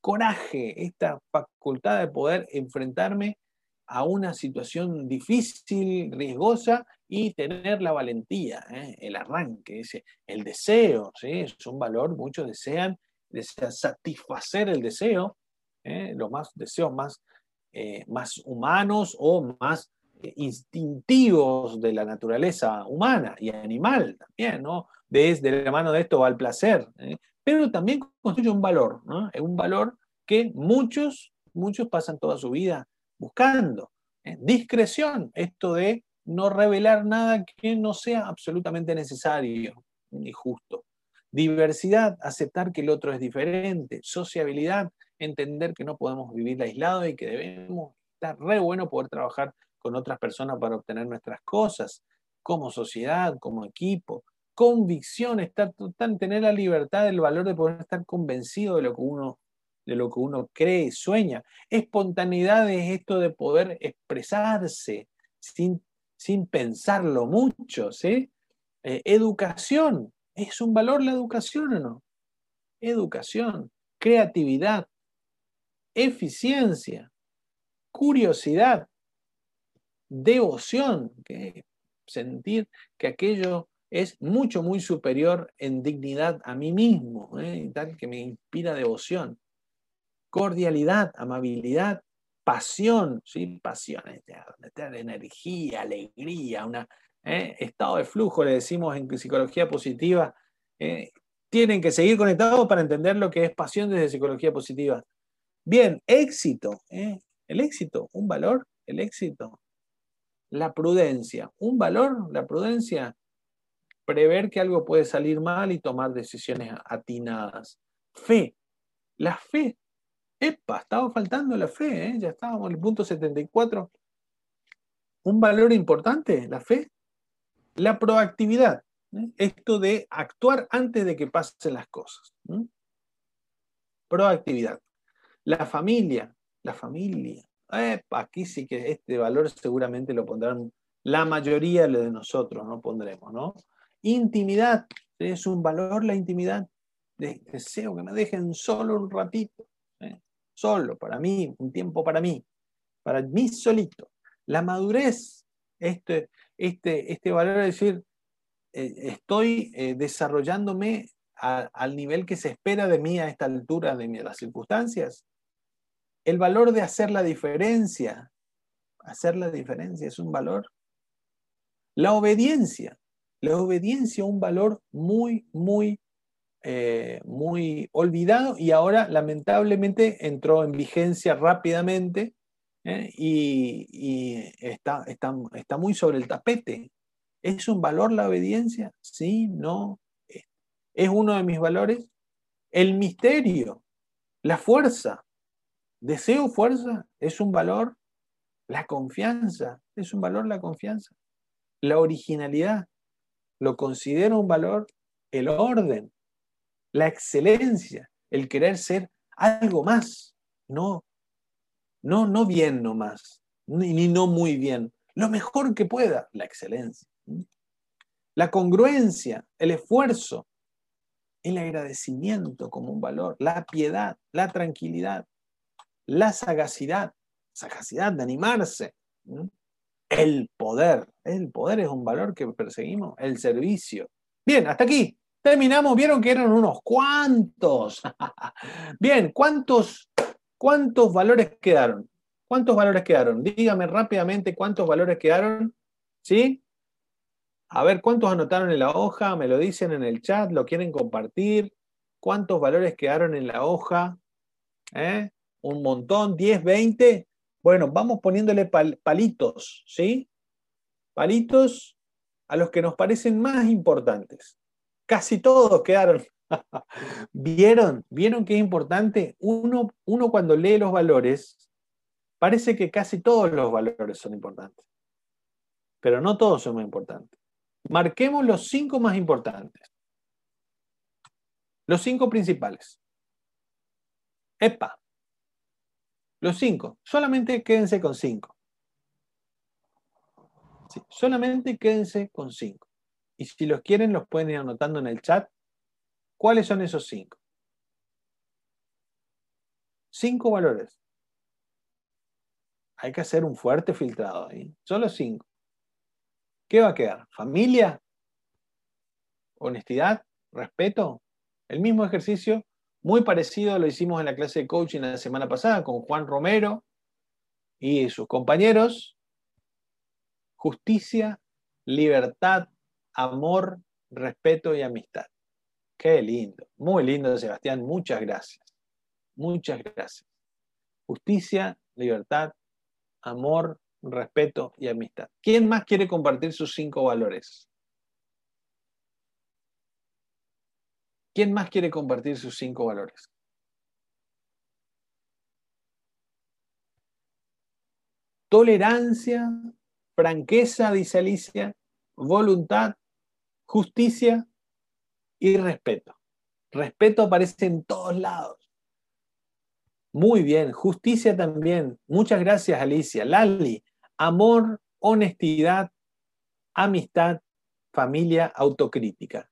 Coraje, esta facultad de poder enfrentarme a una situación difícil, riesgosa, y tener la valentía, ¿eh? el arranque, el deseo, ¿sí? es un valor, muchos desean, desean satisfacer el deseo, ¿eh? los más deseos más, eh, más humanos o más instintivos de la naturaleza humana y animal también, ¿no? Desde la mano de esto va el placer, pero también constituye un valor, ¿no? Es un valor que muchos, muchos pasan toda su vida buscando. Discreción, esto de no revelar nada que no sea absolutamente necesario ni justo. Diversidad, aceptar que el otro es diferente. Sociabilidad, entender que no podemos vivir aislados y que debemos estar re bueno poder trabajar con otras personas para obtener nuestras cosas, como sociedad, como equipo. Convicción, estar, tener la libertad, el valor de poder estar convencido de lo que uno de lo que uno cree, sueña. Espontaneidad es esto de poder expresarse sin sin pensarlo mucho, ¿sí? Eh, educación, ¿es un valor la educación o no? Educación, creatividad, eficiencia, curiosidad, devoción, sentir que aquello es mucho, muy superior en dignidad a mí mismo, ¿eh? tal que me inspira devoción. Cordialidad, amabilidad, pasión, ¿sí? Pasión, energía, alegría, una, ¿eh? estado de flujo, le decimos en psicología positiva. ¿eh? tienen que seguir conectados para entender lo que es pasión desde psicología positiva. Bien, éxito. ¿eh? El éxito, un valor, el éxito. La prudencia, un valor, la prudencia. Prever que algo puede salir mal y tomar decisiones atinadas. Fe, la fe. Epa, estaba faltando la fe, ya estábamos en el punto 74. Un valor importante, la fe. La proactividad, ¿eh? esto de actuar antes de que pasen las cosas. Proactividad. La familia, la familia. aquí sí que este valor seguramente lo pondrán la mayoría de nosotros, no pondremos, ¿no? Intimidad, es un valor la intimidad. Deseo que me dejen solo un ratito, ¿eh? Solo, para mí, un tiempo para mí, para mí solito. La madurez, este, este, este valor de decir, eh, estoy eh, desarrollándome al nivel que se espera de mí a esta altura de, las circunstancias. El valor de hacer la diferencia, hacer la diferencia es un valor. La obediencia, la obediencia un valor muy, muy, eh, muy olvidado y ahora lamentablemente entró en vigencia rápidamente ¿eh? y, está, está, muy sobre el tapete. ¿Es un valor la obediencia? Sí, no. ¿Es uno de mis valores? El misterio, la fuerza. ¿Deseo fuerza? ¿Es un valor? La confianza, ¿es un valor la confianza? La originalidad, ¿lo considero un valor? El orden, la excelencia, el querer ser algo más, no no, no bien nomás, ni, ni no muy bien. Lo mejor que pueda, la excelencia. La congruencia, el esfuerzo, el agradecimiento como un valor, la piedad, la tranquilidad, la sagacidad, sagacidad de animarse, el poder, el poder es un valor que perseguimos, el servicio. Bien, hasta aquí. Terminamos, vieron que eran unos cuantos. *laughs* Bien, ¿cuántos ¿Cuántos valores quedaron? ¿Cuántos valores quedaron? Dígame rápidamente cuántos valores quedaron. ¿Sí? A ver, ¿cuántos anotaron en la hoja? Me lo dicen en el chat, lo quieren compartir. ¿Cuántos valores quedaron en la hoja? ¿Eh? Un montón, 10, 20. Bueno, vamos poniéndole palitos, ¿sí? Palitos a los que nos parecen más importantes. Casi todos quedaron *laughs* ¿Vieron? ¿Vieron qué es importante? Uno, uno cuando lee los valores, parece que casi todos los valores son importantes, pero no todos son muy importantes. Marquemos los cinco más importantes. Los cinco principales. Epa. Los cinco. Solamente quédense con cinco. solamente quédense con cinco. Y si los quieren, los pueden ir anotando en el chat ¿Cuáles son esos cinco? Cinco valores. Hay que hacer un fuerte filtrado ahí. Solo cinco. ¿Qué va a quedar? ¿Familia? ¿Honestidad? ¿Respeto? El mismo ejercicio, muy parecido lo hicimos en la clase de coaching la semana pasada con Juan Romero y sus compañeros. Justicia, libertad, amor, respeto y amistad. Qué lindo, muy lindo, Sebastián. Muchas gracias. Muchas gracias. Justicia, libertad, amor, respeto y amistad. ¿Quién más quiere compartir sus cinco valores? ¿Quién más quiere compartir sus cinco valores? Tolerancia, franqueza, dice Alicia, voluntad, justicia y respeto. Respeto aparece en todos lados. Muy bien, justicia también. Muchas gracias, Alicia. Lali, amor, honestidad, amistad, familia, autocrítica.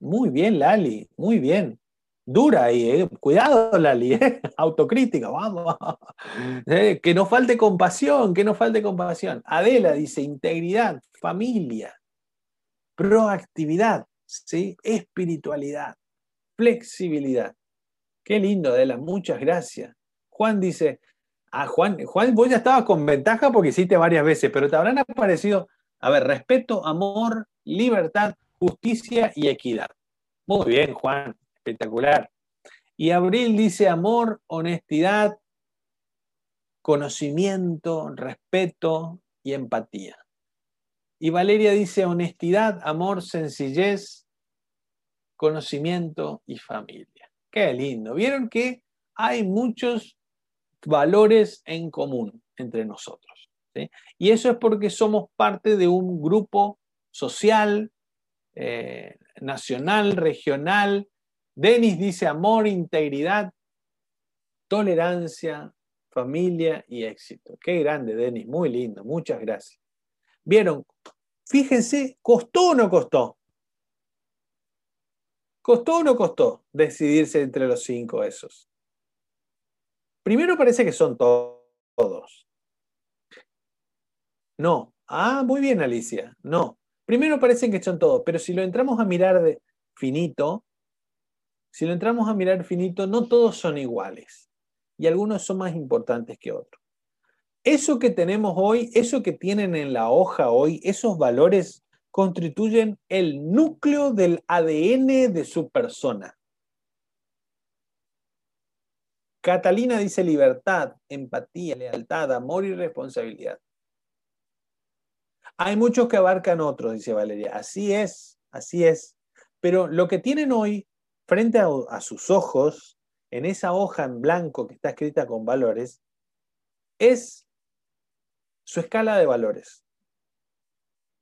Muy bien, Lali, muy bien. Dura ahí, ¿eh? cuidado, Lali, ¿eh? *laughs* autocrítica, vamos. *laughs* Eh, que no falte compasión, que no falte compasión. Adela dice integridad, familia, proactividad, ¿sí? espiritualidad, flexibilidad. Qué lindo, Adela, muchas gracias. Juan dice, ah, Juan, Juan, vos ya estabas con ventaja porque hiciste varias veces, pero te habrán aparecido A ver, respeto, amor, libertad, justicia y equidad. Muy bien, Juan, espectacular. Y Abril dice amor, honestidad, conocimiento, respeto y empatía. Y Valeria dice honestidad, amor, sencillez, conocimiento y familia. Qué lindo. Vieron que hay muchos valores en común entre nosotros. Y eso es porque somos parte de un grupo social, eh, nacional, regional. Denis dice amor, integridad, tolerancia, familia y éxito. Qué grande, Denis, muy lindo, muchas gracias. Vieron, fíjense, ¿costó o no costó? ¿Costó o no costó decidirse entre los cinco esos? Primero parece que son todos. No. Ah, muy bien, Alicia. No. Primero parecen que son todos, pero si lo entramos a mirar de finito, si lo entramos a mirar finito, no todos son iguales y algunos son más importantes que otros. Eso que tenemos hoy, eso que tienen en la hoja hoy, esos valores constituyen el núcleo del ADN de su persona. Catalina dice libertad, empatía, lealtad, amor y responsabilidad. Hay muchos que abarcan otros, dice Valeria. Así es, así es. Pero lo que tienen hoy frente a, sus ojos en esa hoja en blanco que está escrita con valores, es su escala de valores.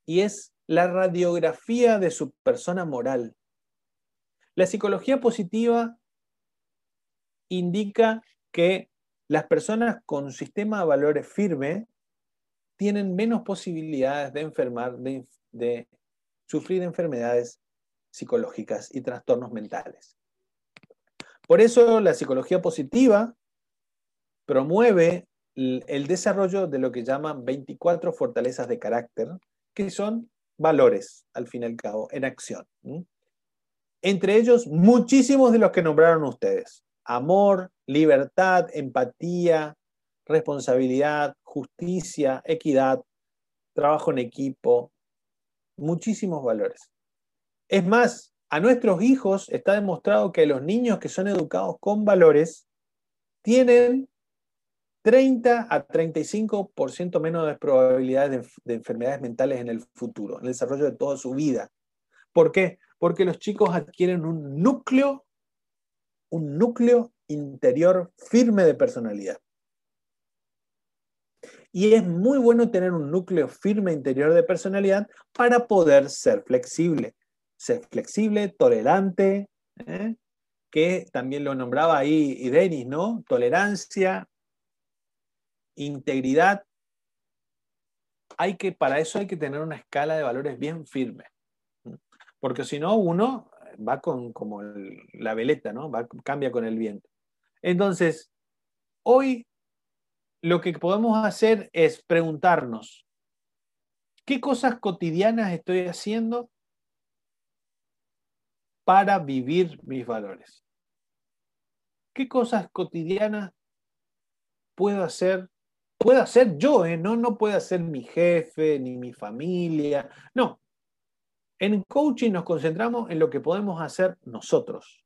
Y es la radiografía de su persona moral. La psicología positiva indica que las personas con un sistema de valores firme tienen menos posibilidades de enfermar, de, de sufrir enfermedades psicológicas y trastornos mentales. Por eso la psicología positiva promueve el desarrollo de lo que llaman 24 fortalezas de carácter, que son valores, al fin y al cabo, en acción. Entre ellos, muchísimos de los que nombraron ustedes. Amor, libertad, empatía, responsabilidad, justicia, equidad, trabajo en equipo, muchísimos valores. Es más, a nuestros hijos está demostrado que los niños que son educados con valores tienen 30 a 35% menos de probabilidades de, enfermedades mentales en el futuro, en el desarrollo de toda su vida. ¿Por qué? Porque los chicos adquieren un núcleo, un núcleo interior firme de personalidad. Y es muy bueno tener un núcleo firme interior de personalidad para poder ser flexible ser flexible, tolerante, ¿eh? que también lo nombraba ahí Denis, ¿no? Tolerancia, integridad. Hay que, para eso hay que tener una escala de valores bien firme. Porque si no, uno va con como la veleta, ¿no? Cambia con el viento. Entonces, hoy lo que podemos hacer es preguntarnos, ¿qué cosas cotidianas estoy haciendo para vivir mis valores. ¿Qué cosas cotidianas puedo hacer? Puedo hacer yo, ¿eh? no, no puede hacer mi jefe ni mi familia. No. En coaching nos concentramos en lo que podemos hacer nosotros.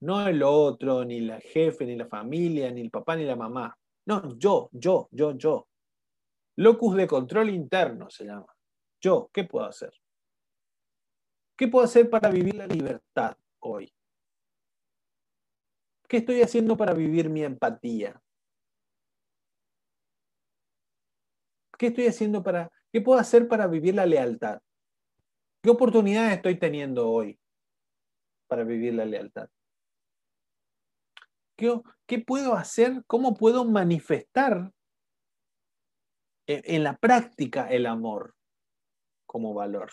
No el otro, ni la jefe, ni la familia, ni el papá, ni la mamá. No, yo, yo, yo, yo. Locus de control interno se llama. Yo, ¿qué puedo hacer? ¿Qué puedo hacer para vivir la libertad hoy? ¿Qué estoy haciendo para vivir mi empatía? ¿Qué estoy haciendo para, qué puedo hacer para vivir la lealtad? ¿Qué oportunidades estoy teniendo hoy para vivir la lealtad? ¿Qué, qué puedo hacer? ¿Cómo puedo manifestar en la práctica el amor como valor?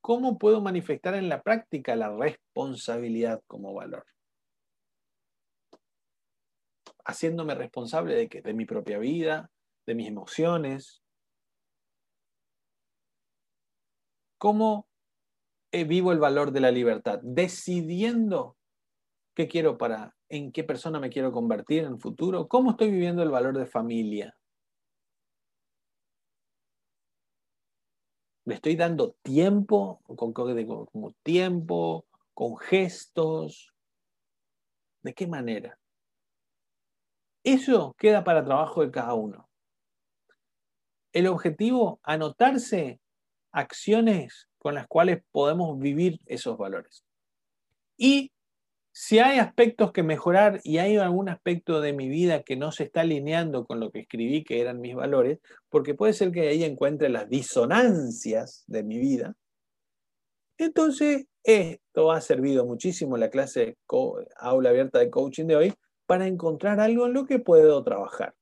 ¿Cómo puedo manifestar en la práctica la responsabilidad como valor? Haciéndome responsable de, que, de mi propia vida, de mis emociones. ¿Cómo eh, vivo el valor de la libertad? Decidiendo qué quiero para, en qué persona me quiero convertir en el futuro. ¿Cómo estoy viviendo el valor de familia? Le estoy dando tiempo, con, tiempo, con gestos. ¿De qué manera? Eso queda para trabajo de cada uno. El objetivo, anotarse acciones con las cuales podemos vivir esos valores. Y si hay aspectos que mejorar y hay algún aspecto de mi vida que no se está alineando con lo que escribí que eran mis valores, porque puede ser que ahí encuentre las disonancias de mi vida, entonces esto ha servido muchísimo la clase aula abierta de coaching de hoy para encontrar algo en lo que puedo trabajar,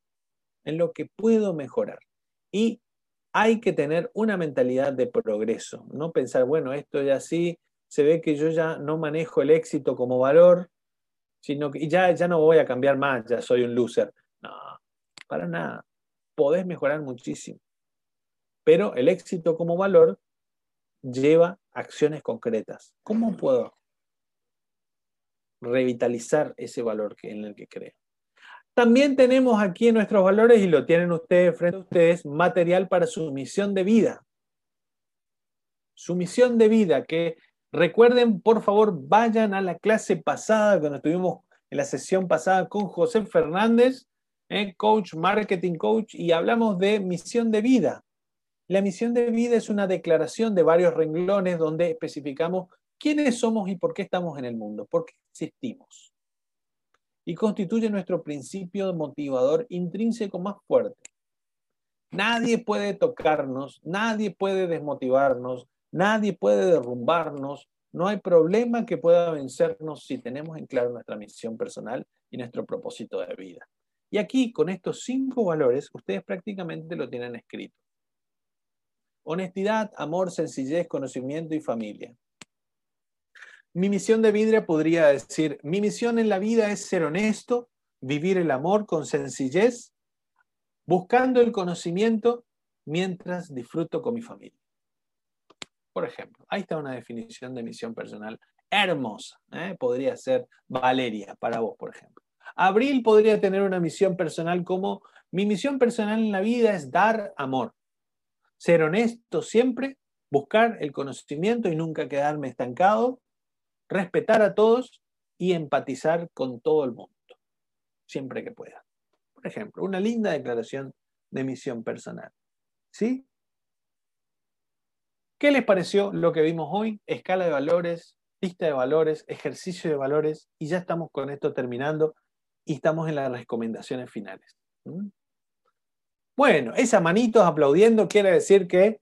en lo que puedo mejorar. Y hay que tener una mentalidad de progreso, no pensar, bueno, esto ya sí, se ve que yo ya no manejo el éxito como valor, sino que ya, ya no voy a cambiar más, ya soy un loser. No, para nada. Podés mejorar muchísimo. Pero el éxito como valor lleva acciones concretas. ¿Cómo puedo revitalizar ese valor en el que creo? También tenemos aquí nuestros valores, y lo tienen ustedes frente a ustedes, material para su misión de vida. Su misión de vida, que Recuerden, por favor, vayan a la clase pasada, cuando estuvimos en la sesión pasada con José Fernández, eh, coach, marketing coach, y hablamos de misión de vida. La misión de vida es una declaración de varios renglones donde especificamos quiénes somos y por qué estamos en el mundo, por qué existimos. Y constituye nuestro principio motivador intrínseco más fuerte. Nadie puede tocarnos, nadie puede desmotivarnos, Nadie puede derrumbarnos, no hay problema que pueda vencernos si tenemos en claro nuestra misión personal y nuestro propósito de vida. Y aquí, con estos cinco valores, ustedes prácticamente lo tienen escrito. Honestidad, amor, sencillez, conocimiento y familia. Mi misión de vida podría decir, mi misión en la vida es ser honesto, vivir el amor con sencillez, buscando el conocimiento mientras disfruto con mi familia. Por ejemplo, ahí está una definición de misión personal hermosa. ¿eh? Podría ser Valeria para vos, por ejemplo. Abril podría tener una misión personal como mi misión personal en la vida es dar amor. Ser honesto siempre, buscar el conocimiento y nunca quedarme estancado, respetar a todos y empatizar con todo el mundo, siempre que pueda. Por ejemplo, una linda declaración de misión personal. ¿Sí? ¿Qué les pareció lo que vimos hoy? Escala de valores, lista de valores, ejercicio de valores, y ya estamos con esto terminando y estamos en las recomendaciones finales. ¿Mm? Bueno, esa manitos aplaudiendo quiere decir que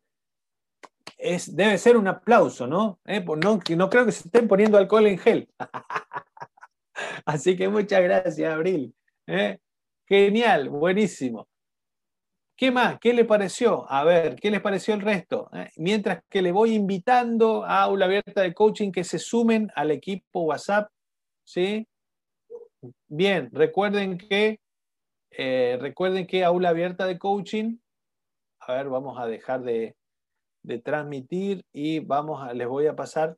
es, debe ser un aplauso, ¿no? ¿Eh? ¿no? No creo que se estén poniendo alcohol en gel. *laughs* Así que muchas gracias, Abril. ¿eh? Genial, buenísimo. ¿Qué más? ¿Qué le pareció? A ver, ¿qué les pareció el resto? Eh, mientras que le voy invitando a Aula Abierta de Coaching que se sumen al equipo WhatsApp, ¿sí? Bien, recuerden que, recuerden que Aula Abierta de Coaching, a ver, vamos a dejar de, transmitir y vamos a, les voy a pasar,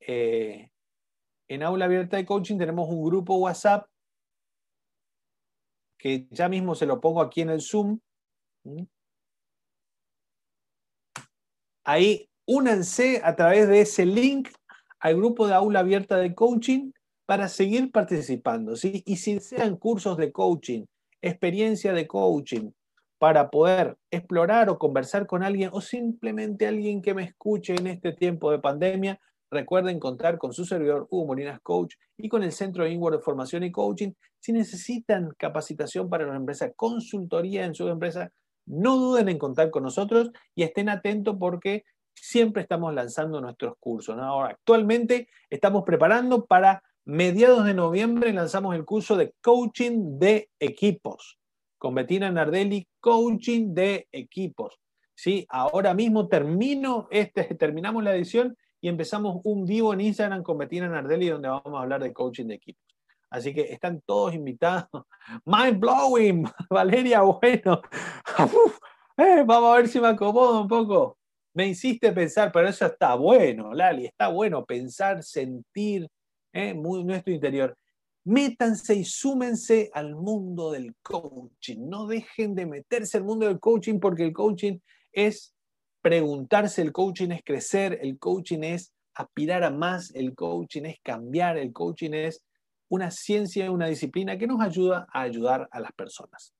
eh, en Aula Abierta de Coaching tenemos un grupo WhatsApp que ya mismo se lo pongo aquí en el Zoom, Ahí únanse a través de ese link al grupo de aula abierta de coaching para seguir participando. ¿sí? Y si desean cursos de coaching, experiencia de coaching, para poder explorar o conversar con alguien o simplemente alguien que me escuche en este tiempo de pandemia, recuerden contar con su servidor Hugo Molinas Coach y con el Centro de Inward de Formación y Coaching. Si necesitan capacitación para una empresa, consultoría en su empresa, no duden en contar con nosotros y estén atentos porque siempre estamos lanzando nuestros cursos. Ahora, actualmente estamos preparando para mediados de noviembre, lanzamos el curso de coaching de equipos con Bettina Nardelli, coaching de equipos. ¿Sí? Ahora mismo termino este, *laughs* terminamos la edición y empezamos un vivo en Instagram con Bettina Nardelli donde vamos a hablar de coaching de equipos. Así que están todos invitados. *laughs* Mind blowing, *laughs* Valeria, bueno. Eh, vamos a ver si me acomodo un poco. Me hiciste pensar, pero eso está bueno, Lali, está bueno pensar, sentir eh, nuestro interior. Métanse y súmense al mundo del coaching. No dejen de meterse al mundo del coaching porque el coaching es preguntarse, el coaching es crecer, el coaching es aspirar a más, el coaching es cambiar, el coaching es una ciencia, una disciplina que nos ayuda a ayudar a las personas.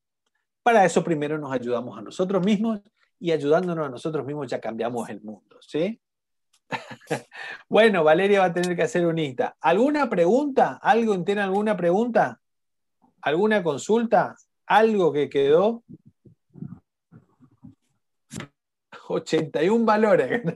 Para eso primero nos ayudamos a nosotros mismos y ayudándonos a nosotros mismos ya cambiamos el mundo, ¿sí? *laughs* bueno, Valeria va a tener que hacer un Insta. ¿Alguna pregunta? ¿Algo tiene alguna pregunta? ¿Alguna consulta? ¿Algo que quedó? 81 valores. *laughs*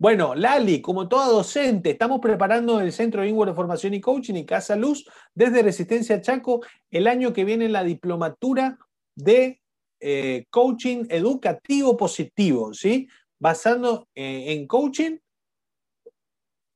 Bueno, Lali, como toda docente, estamos preparando el Centro Inward de Formación y Coaching y Casa Luz desde Resistencia Chaco el año que viene la diplomatura de eh, coaching educativo positivo, ¿sí? Basando eh, en coaching,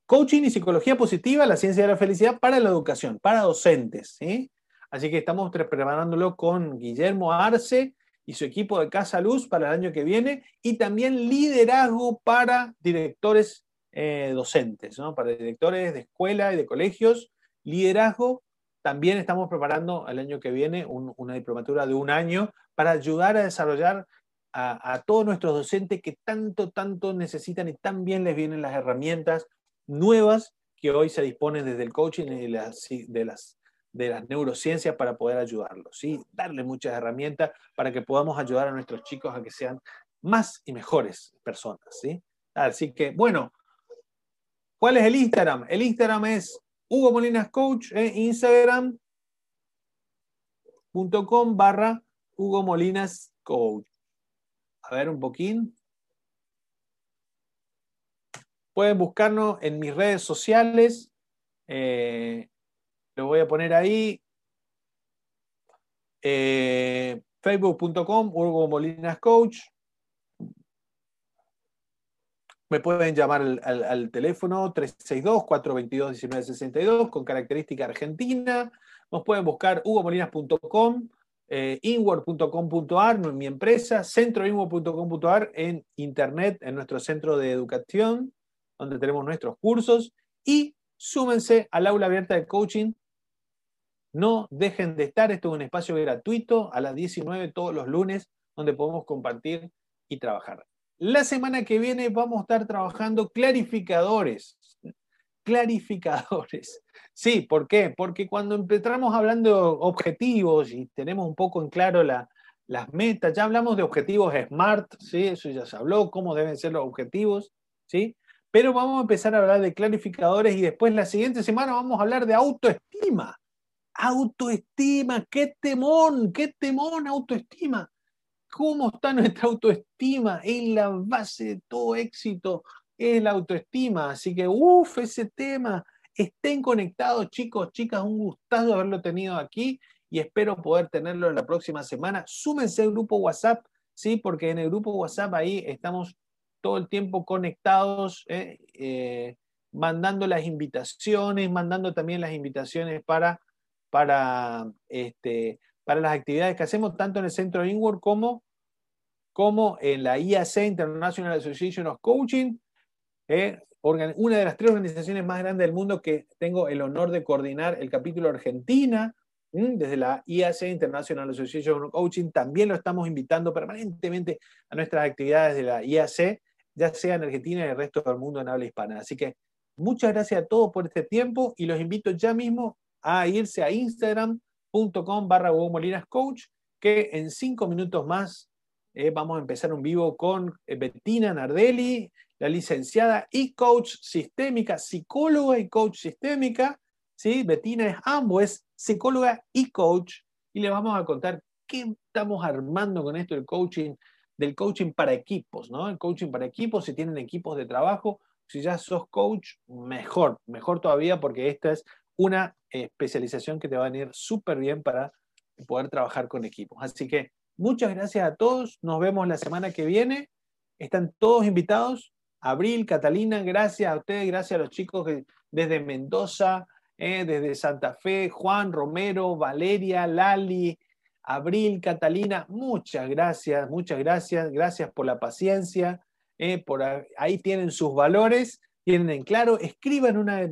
coaching y psicología positiva, la ciencia de la felicidad para la educación, para docentes, ¿sí? Así que estamos preparándolo con Guillermo Arce y su equipo de Casa Luz para el año que viene y también liderazgo para directores eh, docentes, ¿no? para directores de escuela y de colegios, liderazgo. También estamos preparando el año que viene una diplomatura de un año para ayudar a desarrollar a, todos nuestros docentes que tanto, tanto necesitan y tan bien les vienen las herramientas nuevas que hoy se disponen desde el coaching y de las, de las de las neurociencias para poder ayudarlos, ¿sí? darle muchas herramientas para que podamos ayudar a nuestros chicos a que sean más y mejores personas. ¿sí? Así que, bueno, ¿cuál es el Instagram? El Instagram es Hugo Molinas Coach. Instagram.com barra Hugo Molinas Coach. A ver un poquín. Pueden buscarnos en mis redes sociales. Eh, lo voy a poner ahí. Eh, Facebook.com, Hugo Molinas Coach. Me pueden llamar al, teléfono 362-422-1962 con característica argentina. Nos pueden buscar hugomolinas.com, eh, inward.com.ar, mi empresa, centroinward.com.ar en internet, en nuestro centro de educación, donde tenemos nuestros cursos. Y súmense al aula abierta de coaching no dejen de estar, esto es un espacio gratuito a las 19 todos los lunes donde podemos compartir y trabajar. La semana que viene vamos a estar trabajando clarificadores. Clarificadores. *laughs* Sí, ¿por qué? Porque cuando empezamos hablando de objetivos y tenemos un poco en claro las metas, ya hablamos de objetivos SMART, ¿sí? eso ya se habló, cómo deben ser los objetivos, ¿sí? pero vamos a empezar a hablar de clarificadores y después la siguiente semana vamos a hablar de autoestima. Autoestima, qué temón, qué temón autoestima. ¿Cómo está nuestra autoestima? Es la base de todo éxito, es la autoestima. Así que, uff, ese tema. Estén conectados, chicos, chicas, un gustazo haberlo tenido aquí y espero poder tenerlo la próxima semana. Súmense al grupo WhatsApp, ¿sí? Porque en el grupo WhatsApp ahí estamos todo el tiempo conectados, ¿eh? Eh, mandando las invitaciones, mandando también las invitaciones para para, este, para las actividades que hacemos tanto en el centro Inward como, como en la IAC, International Association of Coaching, eh, una de las tres organizaciones más grandes del mundo que tengo el honor de coordinar el capítulo Argentina, desde la IAC, International Association of Coaching, también lo estamos invitando permanentemente a nuestras actividades de la IAC, ya sea en Argentina y en el resto del mundo en habla hispana. Así que muchas gracias a todos por este tiempo y los invito ya mismo a irse a instagram.com barra Molinas Coach, que en cinco minutos más eh, vamos a empezar un vivo con eh, Bettina Nardelli, la licenciada y coach sistémica, psicóloga y coach sistémica. ¿sí? Bettina es ambos, es psicóloga y coach, y le vamos a contar qué estamos armando con esto del coaching, del coaching para equipos, ¿no? El coaching para equipos, si tienen equipos de trabajo, si ya sos coach, mejor, mejor todavía porque esta es una especialización que te va a venir súper bien para poder trabajar con equipos. Así que muchas gracias a todos. Nos vemos la semana que viene. Están todos invitados. Abril, Catalina, gracias a ustedes, gracias a los chicos desde Mendoza, eh, desde Santa Fe, Juan, Romero, Valeria, Lali, Abril, Catalina, muchas gracias, muchas gracias, gracias por la paciencia, eh, por ahí tienen sus valores, tienen en claro, escriban una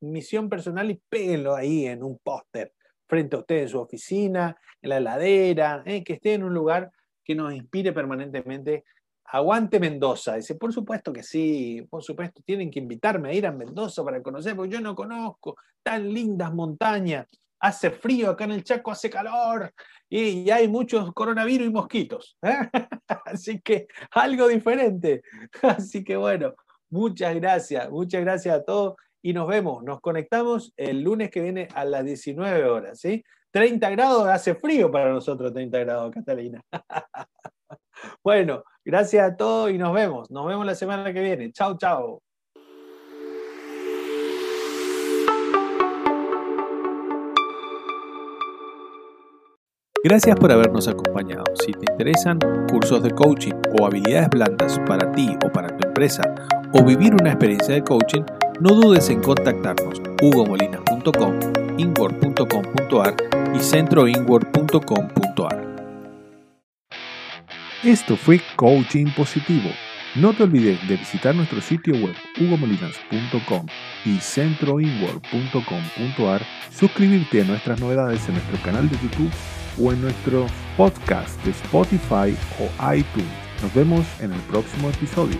misión personal y péguenlo ahí en un póster, frente a usted en su oficina, en la heladera, eh, que esté en un lugar que nos inspire permanentemente aguante Mendoza. Dice, por supuesto que sí, por supuesto, tienen que invitarme a ir a Mendoza para conocer, porque yo no conozco tan lindas montañas. Hace frío acá en el Chaco, hace calor y, hay muchos coronavirus y mosquitos. ¿eh? *laughs* Así que algo diferente. *laughs* Así que bueno, muchas gracias, muchas gracias a todos y nos vemos, nos conectamos el lunes que viene a las 19 horas, ¿sí? 30 grados, hace frío para nosotros 30 grados, Catalina. *laughs* bueno, gracias a todos y nos vemos. Nos vemos la semana que viene. Chao, chao. Gracias por habernos acompañado. Si te interesan cursos de coaching o habilidades blandas para ti o para tu empresa o vivir una experiencia de coaching, no dudes en contactarnos hugomolinas.com, inward.com.ar y centroinward.com.ar. Esto fue Coaching Positivo. No te olvides de visitar nuestro sitio web hugomolinas.com y centroinward.com.ar, suscribirte a nuestras novedades en nuestro canal de YouTube o en nuestro podcast de Spotify o iTunes. Nos vemos en el próximo episodio.